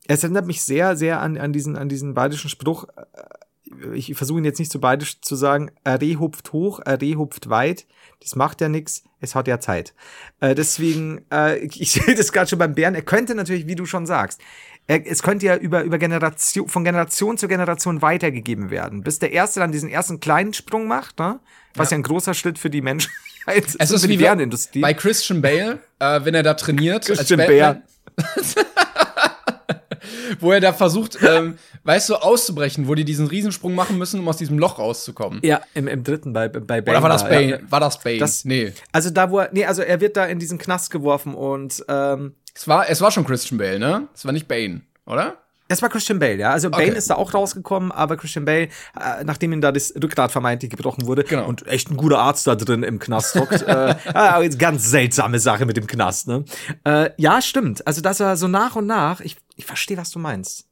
es erinnert mich sehr, sehr an, an diesen, an diesen badischen Spruch, äh, ich versuche ihn jetzt nicht so beidisch zu sagen, er hupft hoch, er hupft weit, das macht ja nix, es hat ja Zeit. Äh, deswegen, äh, ich [laughs] sehe das gerade schon beim Bären, er könnte natürlich, wie du schon sagst, er, es könnte ja über, über Generation, von Generation zu Generation weitergegeben werden, bis der Erste dann diesen ersten kleinen Sprung macht, ne? was ja, ja ein großer Schritt für die Menschheit ist. Es ist wie Bärenindustrie. bei Christian Bale, äh, wenn er da trainiert. Christian Bale. [laughs] wo er da versucht, ähm, weißt du, auszubrechen, wo die diesen Riesensprung machen müssen, um aus diesem Loch rauszukommen. Ja, im, im dritten bei, bei Bane. Oder war das Bane? Ja. War das Bane? Das, nee. Also da, wo er, nee, also er wird da in diesen Knast geworfen und, ähm, Es war, es war schon Christian Bale, ne? Es war nicht Bane, oder? Es war Christian Bale, ja. Also Bane okay. ist da auch rausgekommen, aber Christian Bale, äh, nachdem ihm da das Rückgrat vermeintlich gebrochen wurde genau. und echt ein guter Arzt da drin im Knast hockt, [laughs] äh, äh, ganz seltsame Sache mit dem Knast, ne? Äh, ja, stimmt. Also dass er so nach und nach, ich, ich verstehe, was du meinst.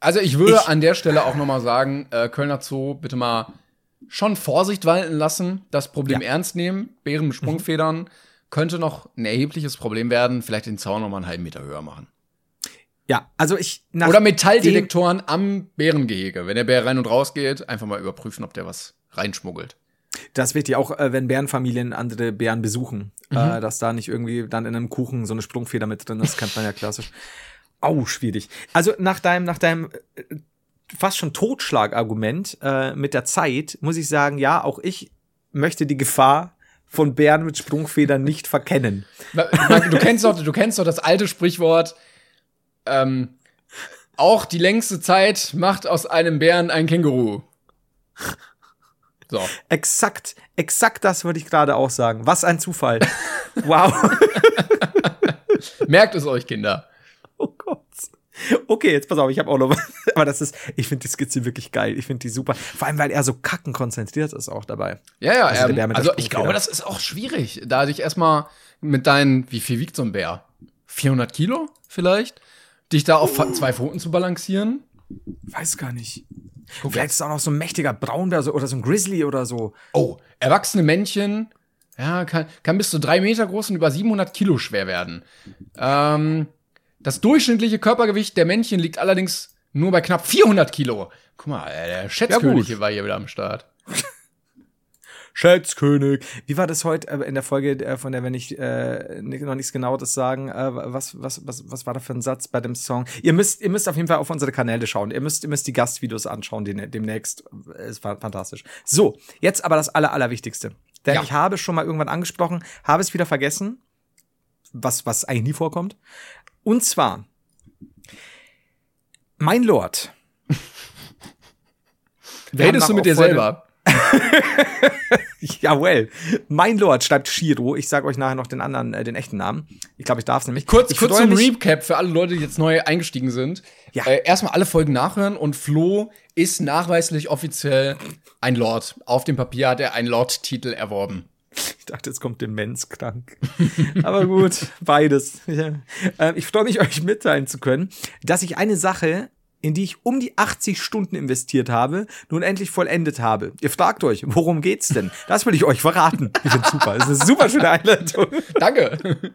Also ich würde ich, an der Stelle auch noch mal sagen, äh, Kölner Zoo bitte mal schon Vorsicht walten lassen, das Problem ja. ernst nehmen. Bären mit Sprungfedern mhm. könnte noch ein erhebliches Problem werden. Vielleicht den Zaun noch mal einen halben Meter höher machen. Ja, also ich. Oder Metalldetektoren am Bärengehege. Wenn der Bär rein und raus geht, einfach mal überprüfen, ob der was reinschmuggelt. Das ist wichtig, auch äh, wenn Bärenfamilien andere Bären besuchen, mhm. äh, dass da nicht irgendwie dann in einem Kuchen so eine Sprungfeder mit drin ist, kennt man ja klassisch. Au, schwierig. Also nach deinem, nach deinem äh, fast schon Totschlagargument äh, mit der Zeit muss ich sagen, ja, auch ich möchte die Gefahr von Bären mit Sprungfedern nicht verkennen. [laughs] Du kennst doch, du kennst doch das alte Sprichwort, ähm, auch die längste Zeit macht aus einem Bären ein Känguru. So. Exakt, exakt das würde ich gerade auch sagen. Was ein Zufall. [laughs] wow. Merkt es euch, Kinder. Oh Gott. Okay, jetzt pass auf, ich habe auch noch was. [laughs] Aber das ist, ich finde die Skizze wirklich geil. Ich finde die super. Vor allem, weil er so kacken konzentriert ist auch dabei. Ja, ja, also, ähm, also ich glaube, das ist auch schwierig, da dich erstmal mit deinen, wie viel wiegt so ein Bär? 400 Kilo vielleicht? Dich da auf uh. zwei Pfoten zu balancieren? Weiß gar nicht. Guck, Vielleicht ist es auch noch so ein mächtiger Braunbär oder so ein Grizzly oder so. Oh, erwachsene Männchen, ja, kann, kann bis zu drei Meter groß und über 700 Kilo schwer werden. Ähm, das durchschnittliche Körpergewicht der Männchen liegt allerdings nur bei knapp 400 Kilo. Guck mal, der Schätzkönig ja, war hier wieder am Start. Schätzkönig. Wie war das heute äh, in der Folge, äh, von der, wenn ich äh, noch nichts genaues sagen, äh, was, was, was, was war da für ein Satz bei dem Song? Ihr müsst, ihr müsst auf jeden Fall auf unsere Kanäle schauen. Ihr müsst, ihr müsst die Gastvideos anschauen den, demnächst. Es war fantastisch. So, jetzt aber das Aller, Allerwichtigste. Denn ja. ich habe schon mal irgendwann angesprochen, habe es wieder vergessen, was, was eigentlich nie vorkommt. Und zwar, mein Lord. [laughs] Redest du mit dir selber? [laughs] Jawohl. Mein Lord schreibt Shiro. Ich sage euch nachher noch den anderen, äh, den echten Namen. Ich glaube, ich darf es nämlich. Kurz, ich kurz zum Recap für alle Leute, die jetzt neu eingestiegen sind. Ja. Äh, erstmal alle Folgen nachhören und Flo ist nachweislich offiziell ein Lord. Auf dem Papier hat er einen Lord-Titel erworben. Ich dachte, es kommt demenzkrank. [laughs] Aber gut, beides. Ja. Äh, ich freue mich, euch mitteilen zu können, dass ich eine Sache in die ich um die 80 Stunden investiert habe, nun endlich vollendet habe. Ihr fragt euch, worum geht's denn? Das will ich euch verraten. Ich finde super. Das ist eine super schöne Einleitung. [laughs] Danke. [laughs]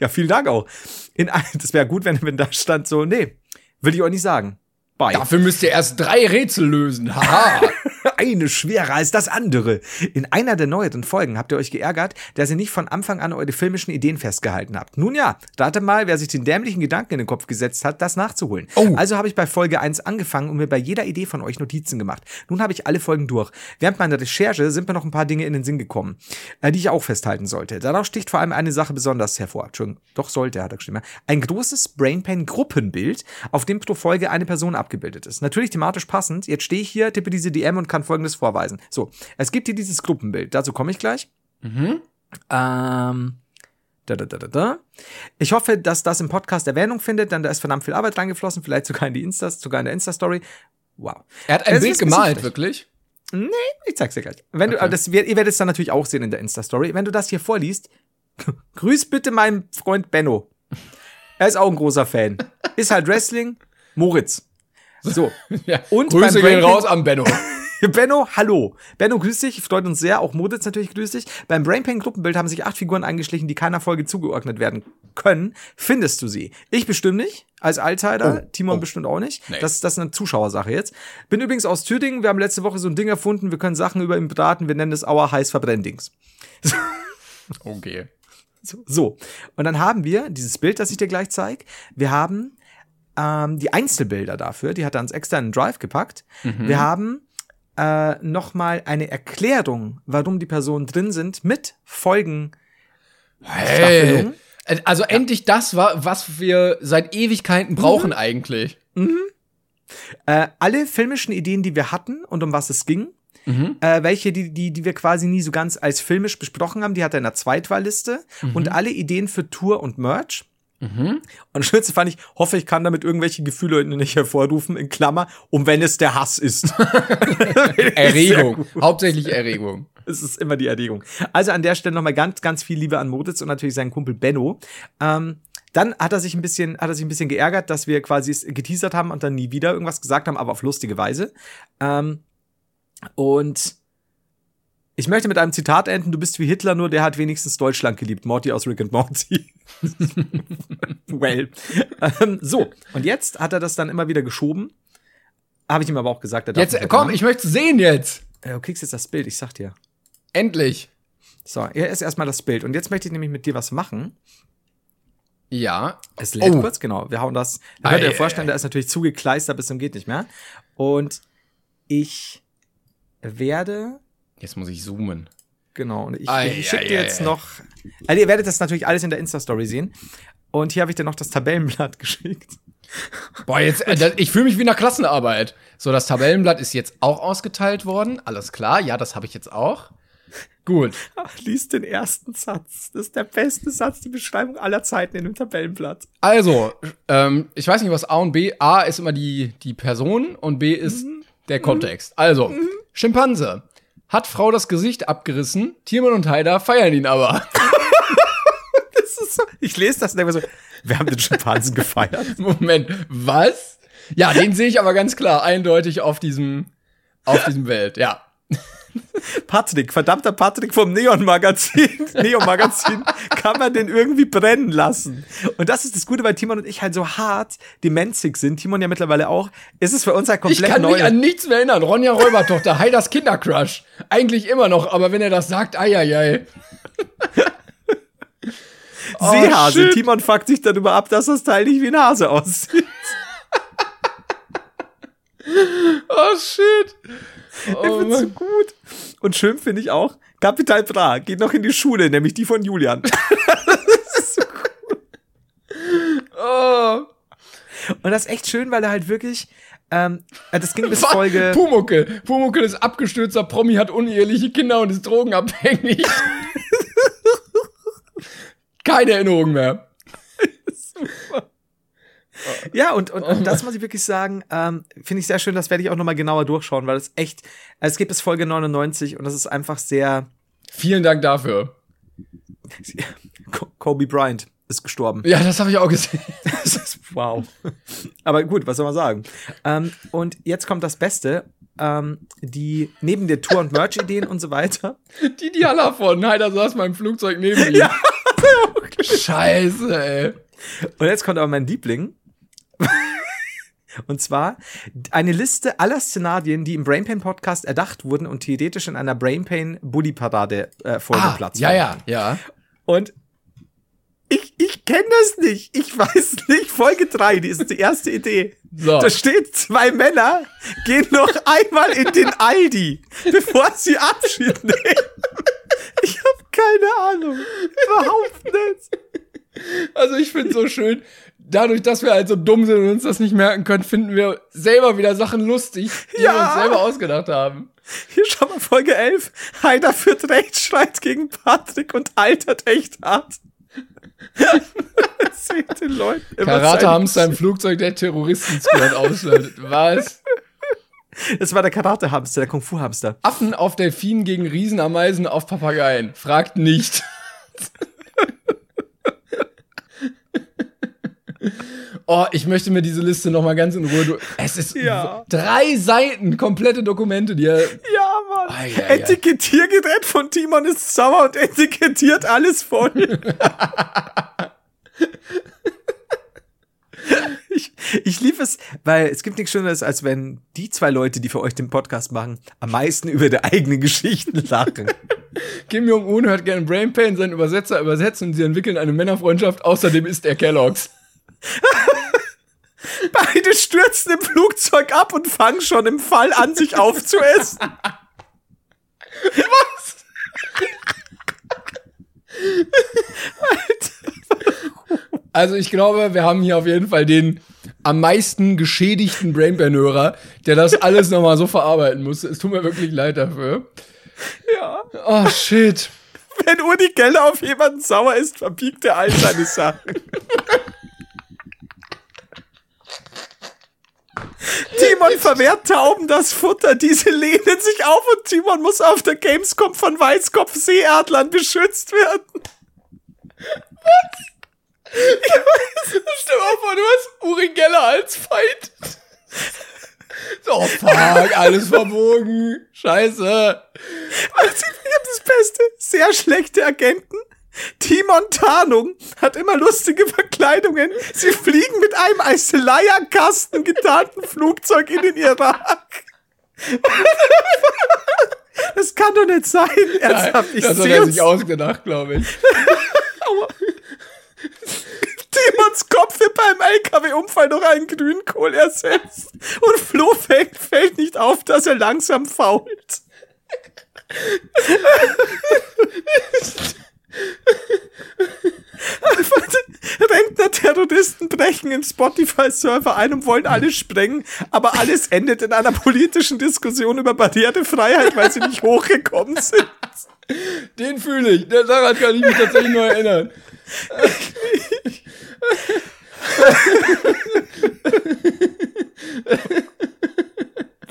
ja, vielen Dank auch. In, das wäre gut, wenn, wenn da stand so, nee, will ich euch nicht sagen. Bye. Dafür müsst ihr erst drei Rätsel lösen. Haha. [laughs] [laughs] Eine schwerer als das andere. In einer der neueren Folgen habt ihr euch geärgert, dass ihr nicht von Anfang an eure filmischen Ideen festgehalten habt. Nun ja, rate mal, wer sich den dämlichen Gedanken in den Kopf gesetzt hat, das nachzuholen. Oh. Also habe ich bei Folge 1 angefangen und mir bei jeder Idee von euch Notizen gemacht. Nun habe ich alle Folgen durch. Während meiner Recherche sind mir noch ein paar Dinge in den Sinn gekommen, äh, die ich auch festhalten sollte. Daraus sticht vor allem eine Sache besonders hervor. Entschuldigung, doch sollte, hat er geschrieben. Ein großes Brainpan-Gruppenbild, auf dem pro Folge eine Person abgebildet ist. Natürlich thematisch passend. Jetzt stehe ich hier, tippe diese DM und kann folgendes vorweisen. So, es gibt hier dieses Gruppenbild. Dazu komme ich gleich. Mhm. Ähm. Da, da, da, da, da. Ich hoffe, dass das im Podcast Erwähnung findet, denn da ist verdammt viel Arbeit reingeflossen, vielleicht sogar in die Instas, sogar in der Insta-Story. Wow. Er hat ein das Bild gemalt, wirklich? Nee, ich zeig's dir gleich. Wenn okay. du, das, ihr werdet es dann natürlich auch sehen in der Insta-Story. Wenn du das hier vorliest, [laughs] grüß bitte meinen Freund Benno. Er ist auch ein großer Fan. Ist halt Wrestling, Moritz. So. [laughs] ja, und Grüße gehen raus an Benno. [laughs] Benno, hallo. Benno, grüß dich. Freut uns sehr. Auch Moditz natürlich grüß dich. Beim Brainpain Gruppenbild haben sich acht Figuren eingeschlichen, die keiner Folge zugeordnet werden können. Findest du sie? Ich bestimmt nicht. Als Altheider. Oh, Timon oh. bestimmt auch nicht. Nee. Das, das ist eine Zuschauersache jetzt. Bin übrigens aus Thüringen. Wir haben letzte Woche so ein Ding erfunden. Wir können Sachen über ihn beraten. Wir nennen es Auer heiß Verbrenndings. [laughs] okay. So, so. Und dann haben wir dieses Bild, das ich dir gleich zeige. Wir haben ähm, die Einzelbilder dafür, die hat er ans externen Drive gepackt. Mhm. Wir haben äh, nochmal eine Erklärung, warum die Personen drin sind, mit Folgen. Hey. Also ja. endlich das, was wir seit Ewigkeiten brauchen mhm. eigentlich. Mhm. Äh, alle filmischen Ideen, die wir hatten und um was es ging, Mhm. Äh, welche, die, die, die wir quasi nie so ganz als filmisch besprochen haben, die hat er in der Zweitwahlliste. Mhm. Und alle Ideen für Tour und Merch. Mhm. Und das Schönste fand ich, hoffe, ich kann damit irgendwelche Gefühle nicht hervorrufen, in Klammer, um wenn es der Hass ist. [laughs] Erregung. Hauptsächlich Erregung. Es ist immer die Erregung. Also an der Stelle nochmal ganz, ganz viel Liebe an Moritz und natürlich seinen Kumpel Benno. Ähm, dann hat er sich ein bisschen, hat er sich ein bisschen geärgert, dass wir quasi geteasert haben und dann nie wieder irgendwas gesagt haben, aber auf lustige Weise. Ähm, und Ich möchte mit einem Zitat enden, du bist wie Hitler, nur der hat wenigstens Deutschland geliebt. Morty aus Rick and Morty. [laughs] well. Ähm, so, und jetzt hat er das dann immer wieder geschoben. Habe ich ihm aber auch gesagt. Er jetzt, komm, ich möchte sehen jetzt. Du kriegst jetzt das Bild, ich sag dir. Endlich. So, hier ist erstmal das Bild. Und jetzt möchte ich nämlich mit dir was machen. Ja. Es lädt oh. kurz, genau. Wir hauen das. Da könnt ihr euch vorstellen, der ist natürlich zugekleistert bis zum geht nicht mehr. Und ich werde. Jetzt muss ich zoomen. Genau. Und ich, ich schicke dir jetzt noch. Also ihr werdet das natürlich alles in der Insta-Story sehen. Und hier habe ich dir noch das Tabellenblatt [laughs] geschickt. Boah, jetzt, äh, ich fühle mich wie der Klassenarbeit. So, das Tabellenblatt ist jetzt auch ausgeteilt worden. Alles klar, ja, das habe ich jetzt auch. Gut. Ach, lies den ersten Satz. Das ist der beste Satz, die Beschreibung aller Zeiten in dem Tabellenblatt. Also, ähm, ich weiß nicht, was A und B. A ist immer die, die Person und B ist mhm. der Kontext. Also, mhm. Schimpanse. Hat Frau das Gesicht abgerissen, Tiermann und Heider feiern ihn aber. [laughs] so, ich lese das und denke so, wir haben den Schimpansen [laughs] gefeiert. Moment, was? Ja, den sehe ich aber ganz klar, eindeutig auf diesem, auf diesem Welt, ja. [laughs] Patrick, verdammter Patrick vom Neon-Magazin. [laughs] Neon-Magazin, kann man den irgendwie brennen lassen? Und das ist das Gute, weil Timon und ich halt so hart demenzig sind. Timon ja mittlerweile auch. Ist es für uns halt komplett neu. Ich kann neu. mich an nichts mehr erinnern. Ronja Räubertochter, [laughs] Heidas Kindercrush. Eigentlich immer noch, aber wenn er das sagt, eieiei. Seehase. Oh, Timon fuckt sich darüber ab, dass das Teil nicht wie ein Hase aussieht. oh shit. [laughs] Oh, ich so gut. Und schön finde ich auch, Kapital Bra geht noch in die Schule, nämlich die von Julian. [laughs] das ist so cool. Oh. Und das ist echt schön, weil er halt wirklich, ähm, äh, das ging bis Folge. Pumuckel. Pumuckel ist abgestürzter Promi, hat uneheliche Kinder und ist drogenabhängig. [laughs] Keine Erinnerung mehr. Super. [laughs] Ja, und, und, und das muss ich wirklich sagen, ähm, finde ich sehr schön, das werde ich auch nochmal genauer durchschauen, weil es echt, also es gibt bis Folge 99 und das ist einfach sehr. Vielen Dank dafür. [laughs] Kobe Bryant ist gestorben. Ja, das habe ich auch gesehen. [laughs] wow. Aber gut, was soll man sagen? Ähm, und jetzt kommt das Beste. Ähm, die neben der Tour- und Merch-Ideen und so weiter. Die Diala von Heider saß im Flugzeug neben ihm. Ja, Scheiße, ey. Und jetzt kommt aber mein Liebling. Und zwar eine Liste aller Szenarien, die im Brainpain Podcast erdacht wurden und theoretisch in einer Brainpain Bully Parade äh, ah, Platz Ja, ja, ja. Und ich, ich kenne das nicht. Ich weiß nicht. Folge 3, die ist die erste Idee. So. Da steht, zwei Männer gehen noch einmal in den Aldi, bevor sie Abschied nehmen. Ich habe keine Ahnung. Überhaupt nicht. Also ich finde so schön, dadurch, dass wir halt so dumm sind und uns das nicht merken können, finden wir selber wieder Sachen lustig, die ja. wir uns selber ausgedacht haben. Hier schau mal Folge 11. Heider führt Rechtsstreit gegen Patrick und altert echt hart. [laughs] Erzählt den Leuten Karate-Hamster im Flugzeug der Terroristen-Squad ausschaltet. Was? Das war der Karate-Hamster, der Kung-Fu-Hamster. Affen auf Delfinen gegen Riesenameisen auf Papageien. Fragt nicht. [laughs] Oh, ich möchte mir diese Liste noch mal ganz in Ruhe. es ist ja. drei Seiten komplette Dokumente, die er. Ja, Mann. Ai, ai, Etikettiergerät von Timon ist sauer und etikettiert alles voll. [laughs] ich, ich liebe es, weil es gibt nichts Schöneres, als wenn die zwei Leute, die für euch den Podcast machen, am meisten über die eigenen Geschichten lachen. Kim Jong-un hört gerne Brain Pain, seinen Übersetzer übersetzt und sie entwickeln eine Männerfreundschaft. Außerdem ist er Kellogg's. [laughs] Beide stürzen im Flugzeug ab und fangen schon im Fall an, sich aufzuessen. Was? [laughs] Also ich glaube, wir haben hier auf jeden Fall den am meisten geschädigten Brainpan-Hörer, der das alles nochmal so verarbeiten muss. Es tut mir wirklich leid dafür. Ja. Oh, shit. Wenn Uri Geller auf jemanden sauer ist, verbiegt er all seine Sachen. [laughs] Timon [laughs] verwehrt Tauben das Futter. Diese lehnen sich auf und Timon muss auf der Gamescom von Weißkopf-Seeadlern beschützt werden. Was? Ich weiß, stell mal vor, du hast Uri Geller als Feind. So, fuck, alles verbogen. Scheiße. [laughs] Also, Beste, sehr schlechte Agenten. Timon Tarnung hat immer lustige Verkleidungen. Sie fliegen mit einem als Leierkasten getarnten Flugzeug in den Irak. Das kann doch nicht sein. Ernsthaft, ich das hat er sich ausgedacht, glaube ich. Timons Kopf wird beim LKW-Unfall durch einen Grünkohl ersetzt. Und Flo fällt, fällt nicht auf, dass er langsam fault. Rentner-Terroristen brechen in Spotify-Server ein und wollen alles sprengen, aber alles endet in einer politischen Diskussion über Barrierefreiheit, weil sie nicht hochgekommen sind. Den fühle ich. Daran kann ich mich tatsächlich nur erinnern.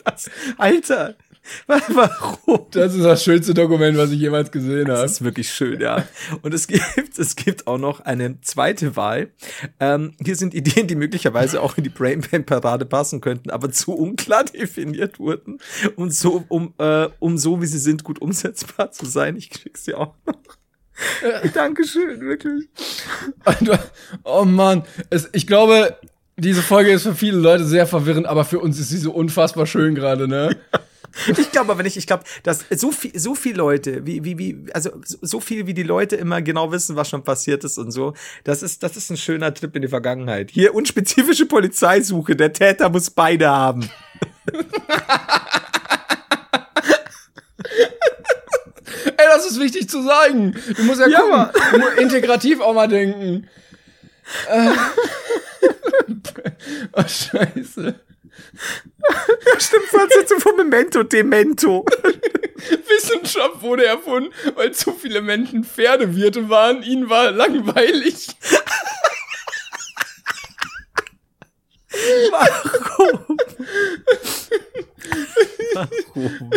Das, Alter, [laughs] Warum? Das ist das schönste Dokument, was ich jemals gesehen habe. Das ist wirklich schön, ja. Und es gibt, es gibt auch noch eine zweite Wahl. Ähm, hier sind Ideen, die möglicherweise auch in die Brainpan-Parade passen könnten, aber zu unklar [laughs] definiert wurden. Und so, um, äh, um so, wie sie sind, gut umsetzbar zu sein. Ich krieg's dir auch noch. Dankeschön, wirklich. Oh Mann, es, ich glaube, diese Folge ist für viele Leute sehr verwirrend, aber für uns ist sie so unfassbar schön gerade, ne? [laughs] Ich glaube aber nicht, ich glaube, dass so viel, so viele Leute, wie, wie, wie, also so viel wie die Leute immer genau wissen, was schon passiert ist und so, das ist, das ist ein schöner Trip in die Vergangenheit. Hier unspezifische Polizeisuche, der Täter muss beide haben. [laughs] Ey, das ist wichtig zu sagen. Du musst ja, ja gucken, musst integrativ auch mal denken. Äh. [laughs] oh, scheiße. Ja, [laughs] stimmt, Fortsetzung von Memento, Demento. [laughs] Wissenschaft wurde erfunden, weil zu viele Menschen Pferdewirte waren. Ihnen war langweilig. [laughs] Warum? Warum?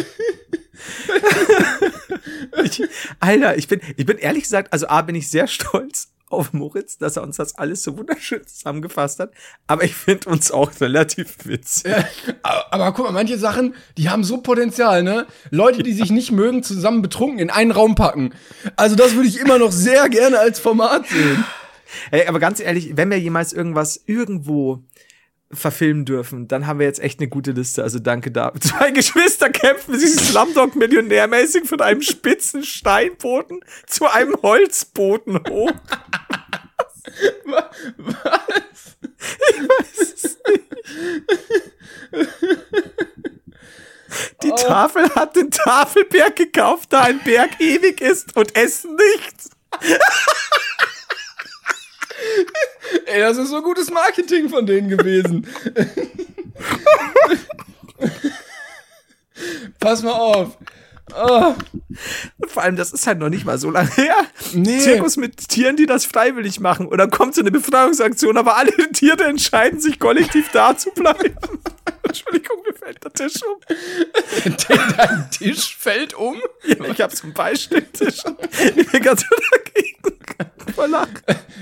ich, Alter, ich bin, ich bin ehrlich gesagt, also A, bin ich sehr stolz auf Moritz, dass er uns das alles so wunderschön zusammengefasst hat. Aber ich finde uns auch relativ witzig. Ja, aber, guck mal, manche Sachen, die haben so Potenzial, ne? Leute, die sich nicht mögen, zusammen betrunken in einen Raum packen. Also das würde ich immer noch sehr gerne als Format sehen. Ey, aber ganz ehrlich, wenn wir jemals irgendwas irgendwo verfilmen dürfen, dann haben wir jetzt echt eine gute Liste. Also danke da. [laughs] Zwei Geschwister kämpfen sich Slumdog millionärmäßig von einem spitzen Steinboden zu einem Holzboden hoch. Was? Ich weiß es nicht. Die oh. Tafel hat den Tafelberg gekauft, da ein Berg ewig ist und Essen nicht. [laughs] Ey, das ist so gutes Marketing von denen gewesen. [laughs] Pass mal auf. Oh. Vor allem, das ist halt noch nicht mal so lange her. Nee. Zirkus mit Tieren, die das freiwillig machen. Oder kommt so eine Befreiungsaktion, aber alle Tiere entscheiden sich kollektiv da zu bleiben. [laughs] Entschuldigung, mir fällt der Tisch um. Dein Tisch fällt um? Ja, ich habe so einen Beistelltisch. Ich bin ganz dagegen.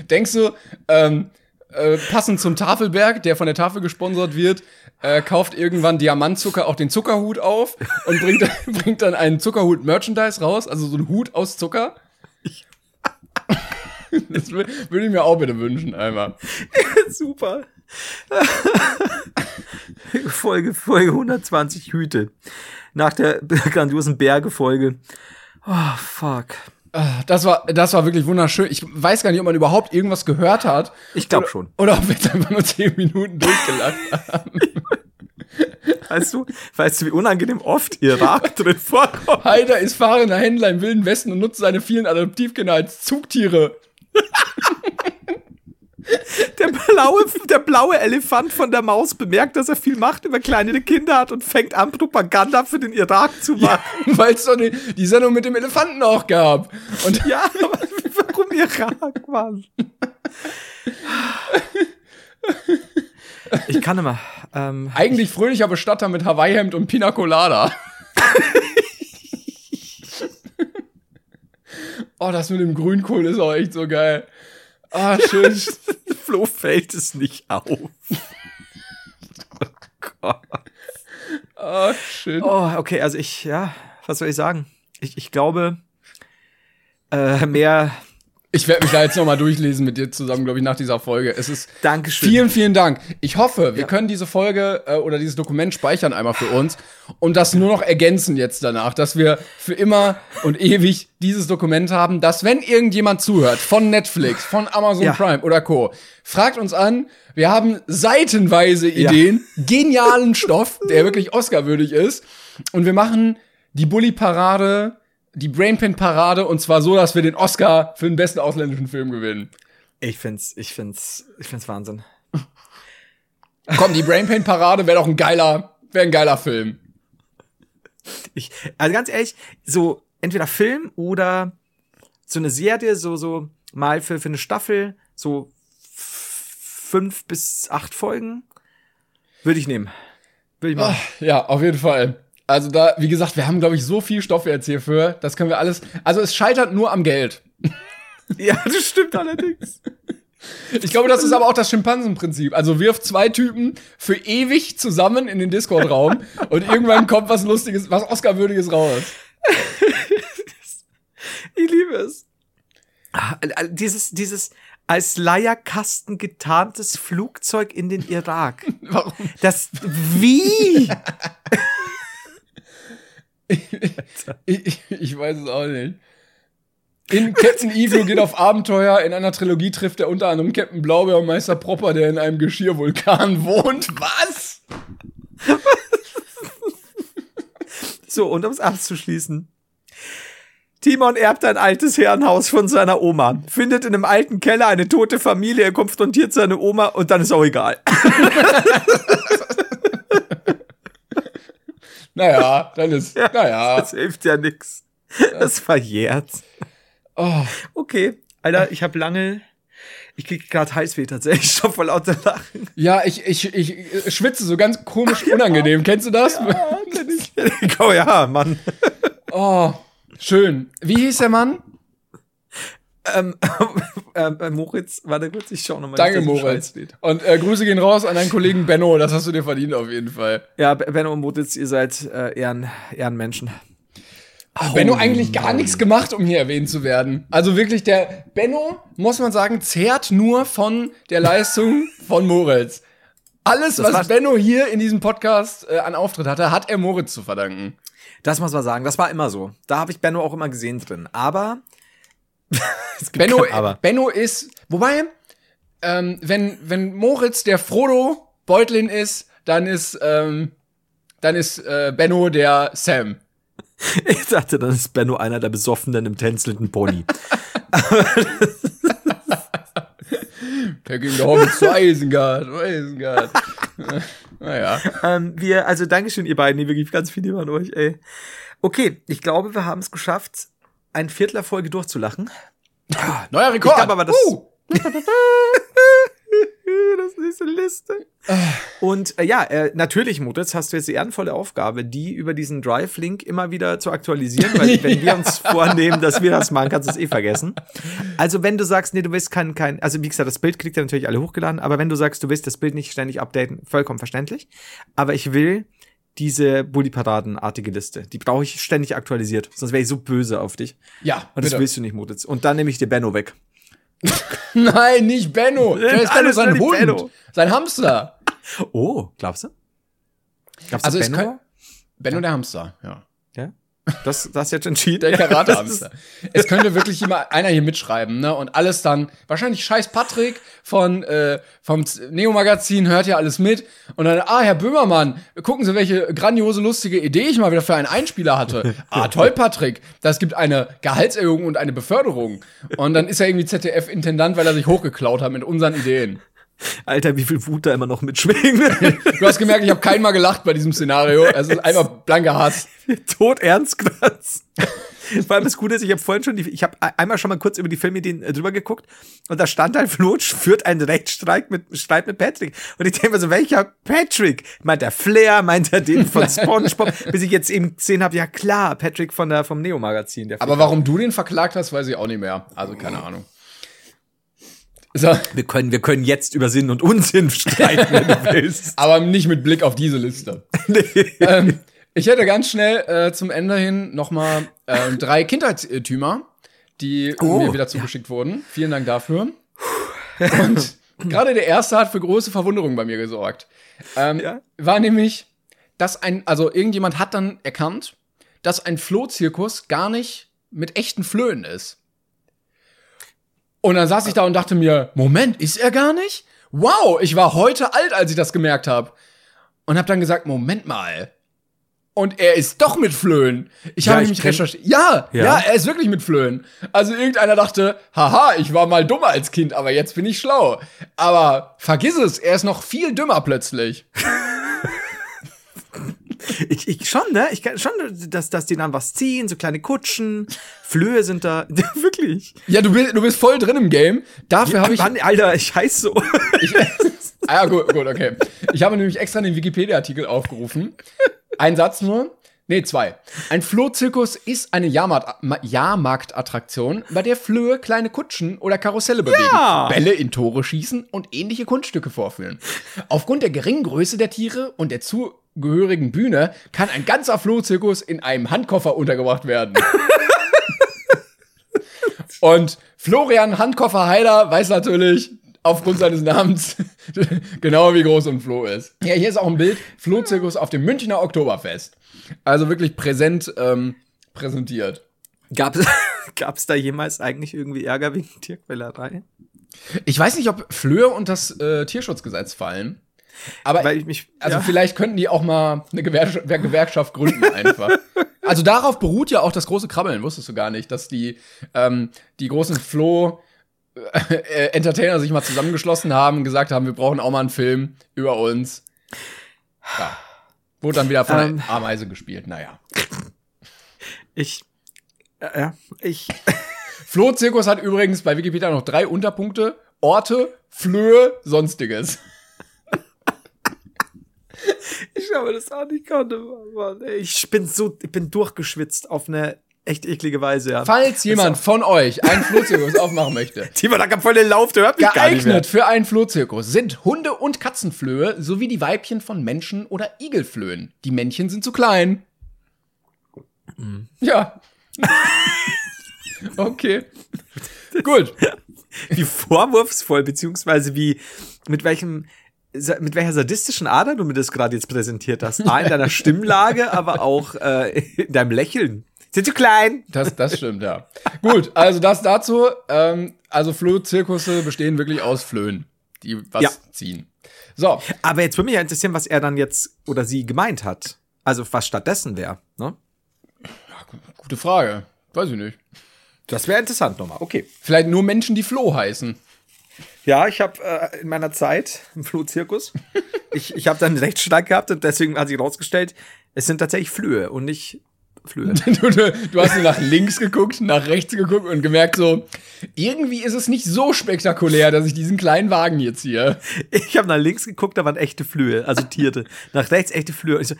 Denkst du, ähm, äh, passend zum Tafelberg, der von der Tafel gesponsert wird, äh, kauft irgendwann Diamantzucker auch den Zuckerhut auf und bringt, [laughs] bringt dann einen Zuckerhut-Merchandise raus, also so einen Hut aus Zucker. [laughs] das würde ich mir auch bitte wünschen, einmal. [laughs] Super. Folge, Folge 120 Hüte. Nach der grandiosen Berge-Folge. Oh, fuck. Ah, das war, das war wirklich wunderschön. Ich weiß gar nicht, ob man überhaupt irgendwas gehört hat. Ich glaube schon. Oder ob wir jetzt einfach nur zehn Minuten durchgelacht [laughs] haben. Weißt du, weißt du, wie unangenehm oft Irak drin vorkommt? Haider ist fahrender Händler im Wilden Westen und nutzt seine vielen Adoptivkinder als Zugtiere. [laughs] Der blaue, der blaue Elefant von der Maus bemerkt, dass er viel Macht über kleine Kinder hat und fängt an, Propaganda für den Irak zu machen. Ja, Weil es doch die, die Sendung mit dem Elefanten auch gab. Und ja, aber warum Irak, Mann? Ich kann immer. Ähm, Eigentlich fröhlicher Bestatter mit Hawaii-Hemd und Pina Colada. [laughs] oh, das mit dem Grünkohl ist auch echt so geil. Ah, schön. [laughs] Flo fällt es nicht auf. oh Gott. Oh, schön. Oh, okay, also ich, ja, was soll ich sagen? Ich, ich glaube, äh, mehr ich werde mich da jetzt nochmal durchlesen mit dir zusammen, glaube ich, nach dieser Folge. Es ist. Dankeschön. Vielen, vielen Dank. Ich hoffe, wir ja. können diese Folge äh, oder dieses Dokument speichern einmal für uns und das nur noch ergänzen jetzt danach, dass wir für immer und ewig dieses Dokument haben, dass wenn irgendjemand zuhört von Netflix, von Amazon ja. Prime oder Co., fragt uns an. Wir haben seitenweise Ideen, ja. genialen Stoff, der wirklich Oscar-würdig ist. Und wir machen die Bully-Parade die Brainpan-Parade und zwar so, dass wir den Oscar für den besten ausländischen Film gewinnen. Ich find's, ich find's, ich find's Wahnsinn. [laughs] Komm, die Brainpan-Parade wäre doch ein geiler, wäre ein geiler Film. Ich, also ganz ehrlich, so entweder Film oder so eine Serie, so, so mal für, für eine Staffel, so fünf bis acht Folgen, würde ich nehmen. Würde ich machen. Oh, ja, auf jeden Fall. Also da, wie gesagt, wir haben, glaube ich, so viel Stoff jetzt hierfür. Das können wir alles. Also es scheitert nur am Geld. [laughs] ja, das stimmt allerdings. Ich glaube, das ist aber auch das Schimpansenprinzip. Also wirf zwei Typen für ewig zusammen in den Discord-Raum [laughs] und irgendwann kommt was Lustiges, was Oscar-würdiges raus. [laughs] ich liebe es. Ah, dieses, dieses als Leierkasten getarntes Flugzeug in den Irak. Warum? Das, wie? [laughs] ich, ich, weiß es auch nicht. In Captain Evil geht auf Abenteuer. In einer Trilogie trifft er unter anderem Captain Blaubeer und Meister Propper, der in einem Geschirrvulkan [laughs] wohnt. Was? [laughs] so, und um es abzuschließen. Timon erbt ein altes Herrenhaus von seiner Oma, findet in einem alten Keller eine tote Familie, er konfrontiert seine Oma und dann ist auch egal. Naja, dann ist, ja, naja. Das hilft ja nix. Das verjährt. Oh. Okay, Alter, ich habe lange, ich krieg gerade Heißweh tatsächlich schon vor lauter Lachen. Ja, ich, ich, ich schwitze so ganz komisch unangenehm. Kennst du das? Ja, kenn ich. [laughs] oh ja, Mann. Oh, schön. Wie hieß der Mann? [laughs] Ähm, äh, Moritz, warte kurz, ich schau nochmal. Danke, Moritz. Und äh, Grüße gehen raus an deinen Kollegen Benno, das hast du dir verdient auf jeden Fall. Ja, Benno und Moritz, ihr seid äh, Ehren, Ehrenmenschen. Oh, Benno eigentlich gar nichts gemacht, um hier erwähnt zu werden. Also wirklich, der Benno, muss man sagen, zehrt nur von der Leistung [laughs] von Moritz. Alles, das was Benno hier in diesem Podcast äh, an Auftritt hatte, hat er Moritz zu verdanken. Das muss man sagen, das war immer so. Da habe ich Benno auch immer gesehen drin. Aber [laughs] Benno, kein, Benno ist, wobei, ähm, wenn, wenn Moritz der Frodo Beutlin ist, dann ist, ähm, dann ist äh, Benno der Sam. [laughs] Ich dachte, dann ist Benno einer der Besoffenen im tänzelnden Pony. Packing the Hobbits zu Isengard, Isengard. [laughs] naja. Ähm, wir, also Dankeschön, ihr beiden, die wirklich ganz viel lieber an euch, ey. Okay, ich glaube, wir haben es geschafft, ein Folge durchzulachen. Ah, neuer Rekord. Ich glaube aber, [laughs] das. Uh. das nächste Liste. Und äh, ja, äh, natürlich, Moritz, hast du jetzt die ehrenvolle Aufgabe, die über diesen Drive-Link immer wieder zu aktualisieren, weil [laughs] wenn wir uns vornehmen, dass wir das machen, kannst du es eh vergessen. Also wenn du sagst, nee, du willst kein, kein, also wie gesagt, das Bild kriegt er natürlich alle hochgeladen, aber wenn du sagst, du willst das Bild nicht ständig updaten, vollkommen verständlich. Aber ich will diese Bully-Paraden-artige Liste. Die brauche ich ständig aktualisiert. Sonst wäre ich so böse auf dich. Ja. Und das bitte. willst du nicht, Mutitz. Und dann nehme ich dir Benno weg. [laughs] Nein, nicht Benno. [laughs] Der ist Benno sein Hund. Benno. Sein Hamster. [laughs] Oh, glaubst du? Glaubst also du Benno? Benno der Hamster, ja. Das, das jetzt entschieden. Der Karate-Hamster. es könnte wirklich immer einer hier mitschreiben, ne? Und alles dann, wahrscheinlich scheiß Patrick von, äh, vom Neo-Magazin hört ja alles mit. Und dann, ah, Herr Böhmermann, gucken Sie, welche grandiose, lustige Idee ich mal wieder für einen Einspieler hatte. ah, [laughs] toll, Patrick. Das gibt eine Gehaltserhöhung und eine Beförderung. Und dann ist er irgendwie ZDF-Intendant, weil er sich hochgeklaut hat mit unseren Ideen. Alter, wie viel Wut da immer noch mitschwingt. du hast gemerkt, ich habe kein Mal gelacht bei diesem Szenario. Es ist einfach blanker Hass. Tot ernst Graz. Vor allem das Gute ist, ich habe vorhin schon, die, ich habe einmal schon mal kurz über die Filmideen äh, drüber geguckt und da stand halt, Flutsch führt einen Rechtsstreit mit, Streit mit Patrick. Und ich denke mir so, welcher Patrick? Meint er Flair? Meint er den von [laughs] Spongebob? Bis ich jetzt eben gesehen habe, ja klar, Patrick von der, vom Neo-Magazin. Aber warum du den verklagt hast, weiß ich auch nicht mehr. Also keine Ahnung. So. Wir können, wir können jetzt über Sinn und Unsinn streiten, wenn du willst. [laughs] Aber nicht mit Blick auf diese Liste. [laughs] nee. ähm, ich hätte ganz schnell äh, zum Ende hin noch mal äh, drei Kindheitstümer, die oh, mir wieder zugeschickt ja. wurden. Vielen Dank dafür. Und [laughs] gerade der erste hat für große Verwunderung bei mir gesorgt. Ähm, ja? War nämlich, dass ein, also irgendjemand hat dann erkannt, dass ein Flohzirkus gar nicht mit echten Flöhen ist. Und dann saß ich da und dachte mir, Moment, ist er gar nicht? Wow, ich war heute alt, als ich das gemerkt habe. Und hab dann gesagt, Moment mal. Und er ist doch mit Flöhen. Ich ja, habe nämlich recherchiert. Ja, ja, ja, er ist wirklich mit Flöhen. Also irgendeiner dachte, haha, ich war mal dummer als Kind, aber jetzt bin ich schlau. Aber vergiss es, er ist noch viel dümmer plötzlich. [laughs] [laughs] ich, ich schon, ne? Ich kann schon, dass, dass die dann was ziehen, so kleine Kutschen, Flöhe sind da. [laughs] wirklich. Ja, du bist, du bist voll drin im Game. Dafür ja, habe ich. Mann, Alter, ich heiß so. ich, [laughs] ah, ja, gut, gut, okay. Ich habe nämlich extra den Wikipedia-Artikel aufgerufen. Ein Satz nur. Nee, zwei. Ein Flohzirkus ist eine Jahrmarktattraktion, bei der Flöhe kleine Kutschen oder Karusselle bewegen, ja. Bälle in Tore schießen und ähnliche Kunststücke vorführen. Aufgrund der geringen Größe der Tiere und der zugehörigen Bühne kann ein ganzer Flohzirkus in einem Handkoffer untergebracht werden. [laughs] und Florian Handkoffer Heider weiß natürlich, aufgrund seines Namens [laughs] genau wie groß ein Floh ist. Ja, hier ist auch ein Bild. Flohzirkus auf dem Münchner Oktoberfest. Also wirklich präsent ähm, präsentiert. Gab es [laughs] da jemals eigentlich irgendwie Ärger wegen Tierquälerei? Ich weiß nicht, ob Flöhe und das äh, Tierschutzgesetz fallen. Aber Weil ich mich, also ja. vielleicht könnten die auch mal eine Gewer Gewerkschaft gründen einfach. [laughs] also darauf beruht ja auch das große Krabbeln, wusstest du gar nicht, dass die ähm, die großen Floh äh, Entertainer sich mal zusammengeschlossen haben und gesagt haben, wir brauchen auch mal einen Film über uns. Ja. Wurde dann wieder von ähm, der Ameise gespielt, naja. Ich, äh, ja, ich. [laughs] Flohzirkus hat übrigens bei Wikipedia noch drei Unterpunkte. Orte, Flöhe, Sonstiges. Ich habe das auch nicht konnte, Mann. Ich bin so, ich bin durchgeschwitzt auf eine echt eklige Weise, ja. Falls jemand von euch einen Flohzirkus aufmachen möchte. [laughs] Timo, da kann voll den Lauf, der hört mich Geeignet für einen Flohzirkus sind Hunde- und Katzenflöhe sowie die Weibchen von Menschen- oder Igelflöhen. Die Männchen sind zu klein. Mhm. Ja. [laughs] okay. Gut. Wie vorwurfsvoll, beziehungsweise wie, mit welchem, mit welcher sadistischen Ader du mir das gerade jetzt präsentiert hast. A, in deiner Stimmlage, [laughs] aber auch äh, in deinem Lächeln. Sind zu klein. Das, das stimmt, ja. Gut, also das dazu. Ähm, also Flohzirkusse bestehen wirklich aus Flöhen, die was ja. ziehen. So. Aber jetzt würde mich ja interessieren, was er dann jetzt oder sie gemeint hat. Also was stattdessen wäre, ne? Ja, gute Frage. Weiß ich nicht. Das wäre interessant nochmal. Okay. Vielleicht nur Menschen, die Floh heißen. Ja, ich habe äh, in meiner Zeit im Flohzirkus, [laughs] ich, ich habe dann einen Rechtsschlag gehabt und deswegen hat sich herausgestellt, es sind tatsächlich Flöhe und nicht Flöhe. [laughs] Du, du, du, hast nach links geguckt, nach rechts geguckt und gemerkt so, irgendwie ist es nicht so spektakulär, dass ich diesen kleinen Wagen hier ziehe. Ich habe nach links geguckt, da waren echte Flöhe, also Tiere. nach rechts echte Flöhe. Und ich so,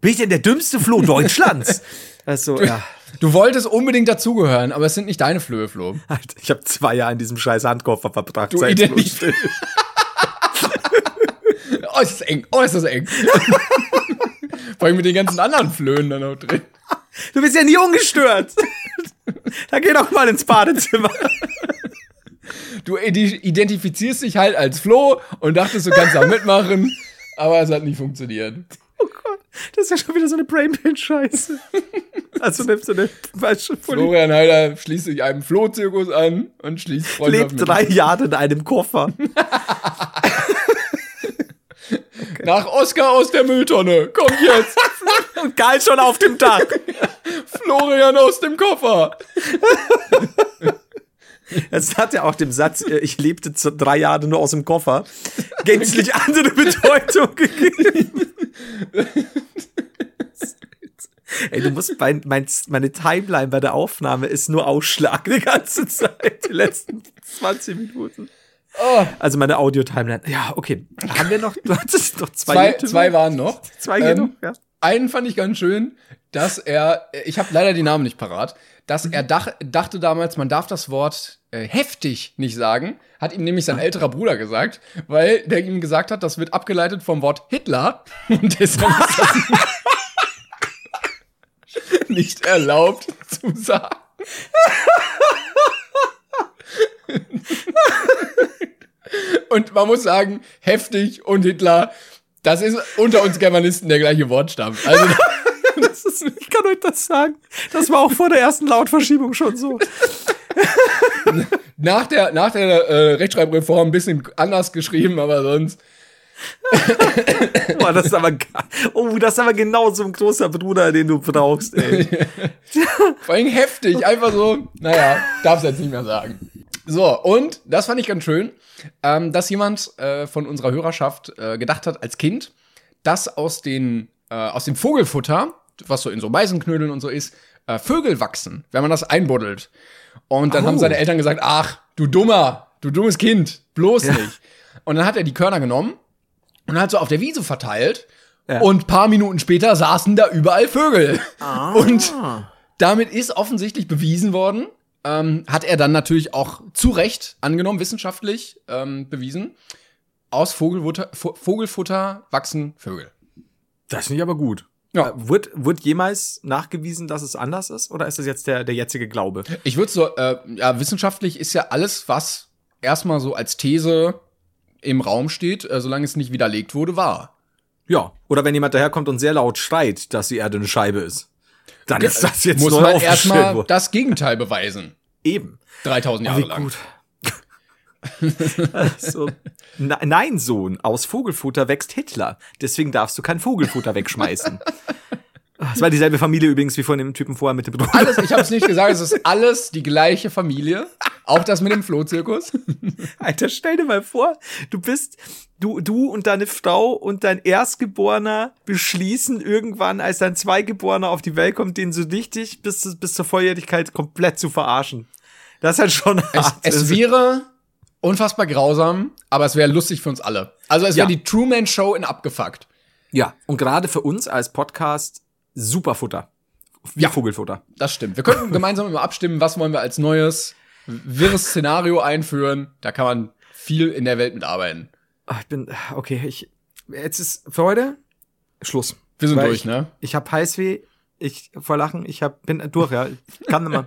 bin ich denn der dümmste Floh Deutschlands? [laughs] Also, du, ja. Du wolltest unbedingt dazugehören, aber es sind nicht deine Flöhe, Flo. Alter, ich habe zwei Jahre in diesem scheiß Handkoffer verbracht. Du Identif [laughs] oh, ist das eng. Oh, ist das eng. [laughs] Vor allem mit den ganzen anderen Flöhen da noch drin. Du bist ja nie ungestört. da geh doch mal ins Badezimmer. Du identifizierst dich halt als Flo und dachtest, du kannst da mitmachen, aber es hat nicht funktioniert. Oh Gott, das ist ja schon wieder so eine Brainpain-Scheiße. [laughs] Also nimmst du eine falsche Florian Heider schließt sich einem Flohzirkus an und schließt Freundschaft Lebt drei Jahre in einem Koffer. [laughs] Okay. Nach Oscar aus der Mülltonne. Komm jetzt. [laughs] Und Karl schon auf dem Dach. Florian aus dem Koffer. Es hat ja auch dem Satz, äh, ich lebte drei Jahre nur aus dem Koffer, gänzlich andere Bedeutung gegeben. Ey, du musst bei, mein, meine Timeline bei der Aufnahme ist nur Ausschlag die ganze Zeit, die letzten 20 Minuten. Oh. Also meine Audio-Timeline. Ja, okay. Haben wir noch, du hattest noch zwei. Zwei, zwei waren noch. Zwei ähm, noch, ja einen fand ich ganz schön, dass er, ich habe leider die Namen nicht parat, dass er dach, dachte damals, man darf das Wort äh, heftig nicht sagen, hat ihm nämlich sein ah. älterer Bruder gesagt, weil der ihm gesagt hat, das wird abgeleitet vom Wort Hitler [laughs] und deshalb ist das [laughs] nicht erlaubt zu sagen. [laughs] und man muss sagen, heftig und Hitler das ist unter uns Germanisten der gleiche Wortstamm. Also [laughs] ist, ich kann euch das sagen. Das war auch vor der ersten Lautverschiebung schon so. [laughs] nach der, nach der äh, Rechtschreibreform ein bisschen anders geschrieben, aber sonst. Boah, das ist aber, oh, das ist aber genau so ein großer Bruder, den du brauchst, ey. [laughs] Vor allem heftig, einfach so, naja, darf's jetzt nicht mehr sagen. So, und das fand ich ganz schön, ähm, dass jemand äh, von unserer Hörerschaft äh, gedacht hat als Kind, dass aus, den, äh, aus dem Vogelfutter, was so in so Meisenknödeln und so ist, äh, Vögel wachsen, wenn man das einbuddelt. Und dann oh. haben seine Eltern gesagt, ach, du dummer, du dummes Kind, bloß ja. nicht. Und dann hat er die Körner genommen und hat so auf der Wiese verteilt. Ja. Und paar Minuten später saßen da überall Vögel. Ah. Und damit ist offensichtlich bewiesen worden, ähm, hat er dann natürlich auch zu Recht angenommen, wissenschaftlich ähm, bewiesen, aus Vogelfutter, Vogelfutter wachsen Vögel. Das finde ich aber gut. Ja. Äh, wird, wird jemals nachgewiesen, dass es anders ist? Oder ist das jetzt der, der jetzige Glaube? Ich würde so, äh, ja, wissenschaftlich ist ja alles, was erstmal so als These im Raum steht, äh, solange es nicht widerlegt wurde, wahr. Ja, oder wenn jemand daherkommt und sehr laut schreit, dass die Erde eine Scheibe ist. Dann ist das jetzt Muss man erstmal das Gegenteil beweisen. Eben. 3000 Jahre lang. Gut. [laughs] so. Nein, Sohn, aus Vogelfutter wächst Hitler. Deswegen darfst du kein Vogelfutter wegschmeißen. [laughs] Es war dieselbe Familie übrigens wie von dem Typen vorher mit dem Bruder. Alles, ich habe es nicht gesagt, es ist alles die gleiche Familie. [laughs] Auch das mit dem Flohzirkus. [laughs] Alter, stell dir mal vor, du bist, du, du und deine Frau und dein Erstgeborener beschließen irgendwann, als dein Zweigeborener auf die Welt kommt, den so richtig bis, bis zur Volljährigkeit komplett zu verarschen. Das ist halt schon hart. Es, es wäre unfassbar grausam, aber es wäre lustig für uns alle. Also es wäre ja. die Truman Show in abgefuckt. Ja, und gerade für uns als Podcast super Futter. Wie ja, Vogelfutter. Das stimmt. Wir könnten [laughs] gemeinsam immer abstimmen, was wollen wir als neues wirres Szenario einführen. Da kann man viel in der Welt mitarbeiten. Ach, ich bin, okay, ich, jetzt ist für heute Schluss. Wir sind Weil durch, ich, ne? Ich hab Heißweh, ich vor Lachen, ich hab, bin durch, ja. Ich kann nicht mehr.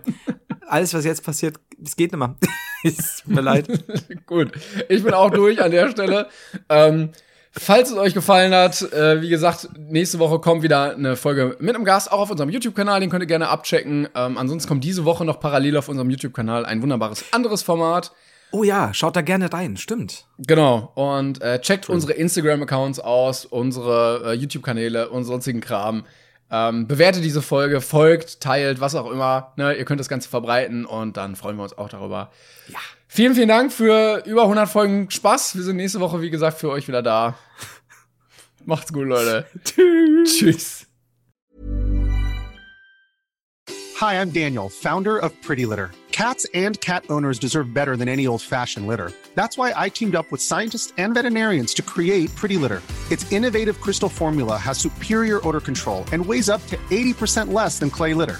Alles, was jetzt passiert, es geht nicht mehr. [laughs] es tut mir leid. [laughs] Gut. Ich bin auch durch an der Stelle. Ähm, Falls es euch gefallen hat, äh, wie gesagt, nächste Woche kommt wieder eine Folge mit einem Gast, auch auf unserem YouTube-Kanal, den könnt ihr gerne abchecken. Ähm, ansonsten kommt diese Woche noch parallel auf unserem YouTube-Kanal ein wunderbares anderes Format. Oh ja, schaut da gerne rein, stimmt. Genau, und äh, checkt cool. unsere Instagram-Accounts aus, unsere äh, YouTube-Kanäle und sonstigen Kram. Ähm, bewertet diese Folge, folgt, teilt, was auch immer. Ne? Ihr könnt das Ganze verbreiten und dann freuen wir uns auch darüber. Ja. Vielen, vielen Dank für über 100 Folgen Spaß. Wir sind nächste Woche, wie gesagt, für euch wieder da. [laughs] Macht's gut, Leute. Tschüss. Tschüss. Hi, I'm Daniel, Founder of Pretty Litter. Cats and cat owners deserve better than any old-fashioned litter. That's why I teamed up with scientists and veterinarians to create Pretty Litter. Its innovative crystal formula has superior odor control and weighs up to 80% less than clay litter.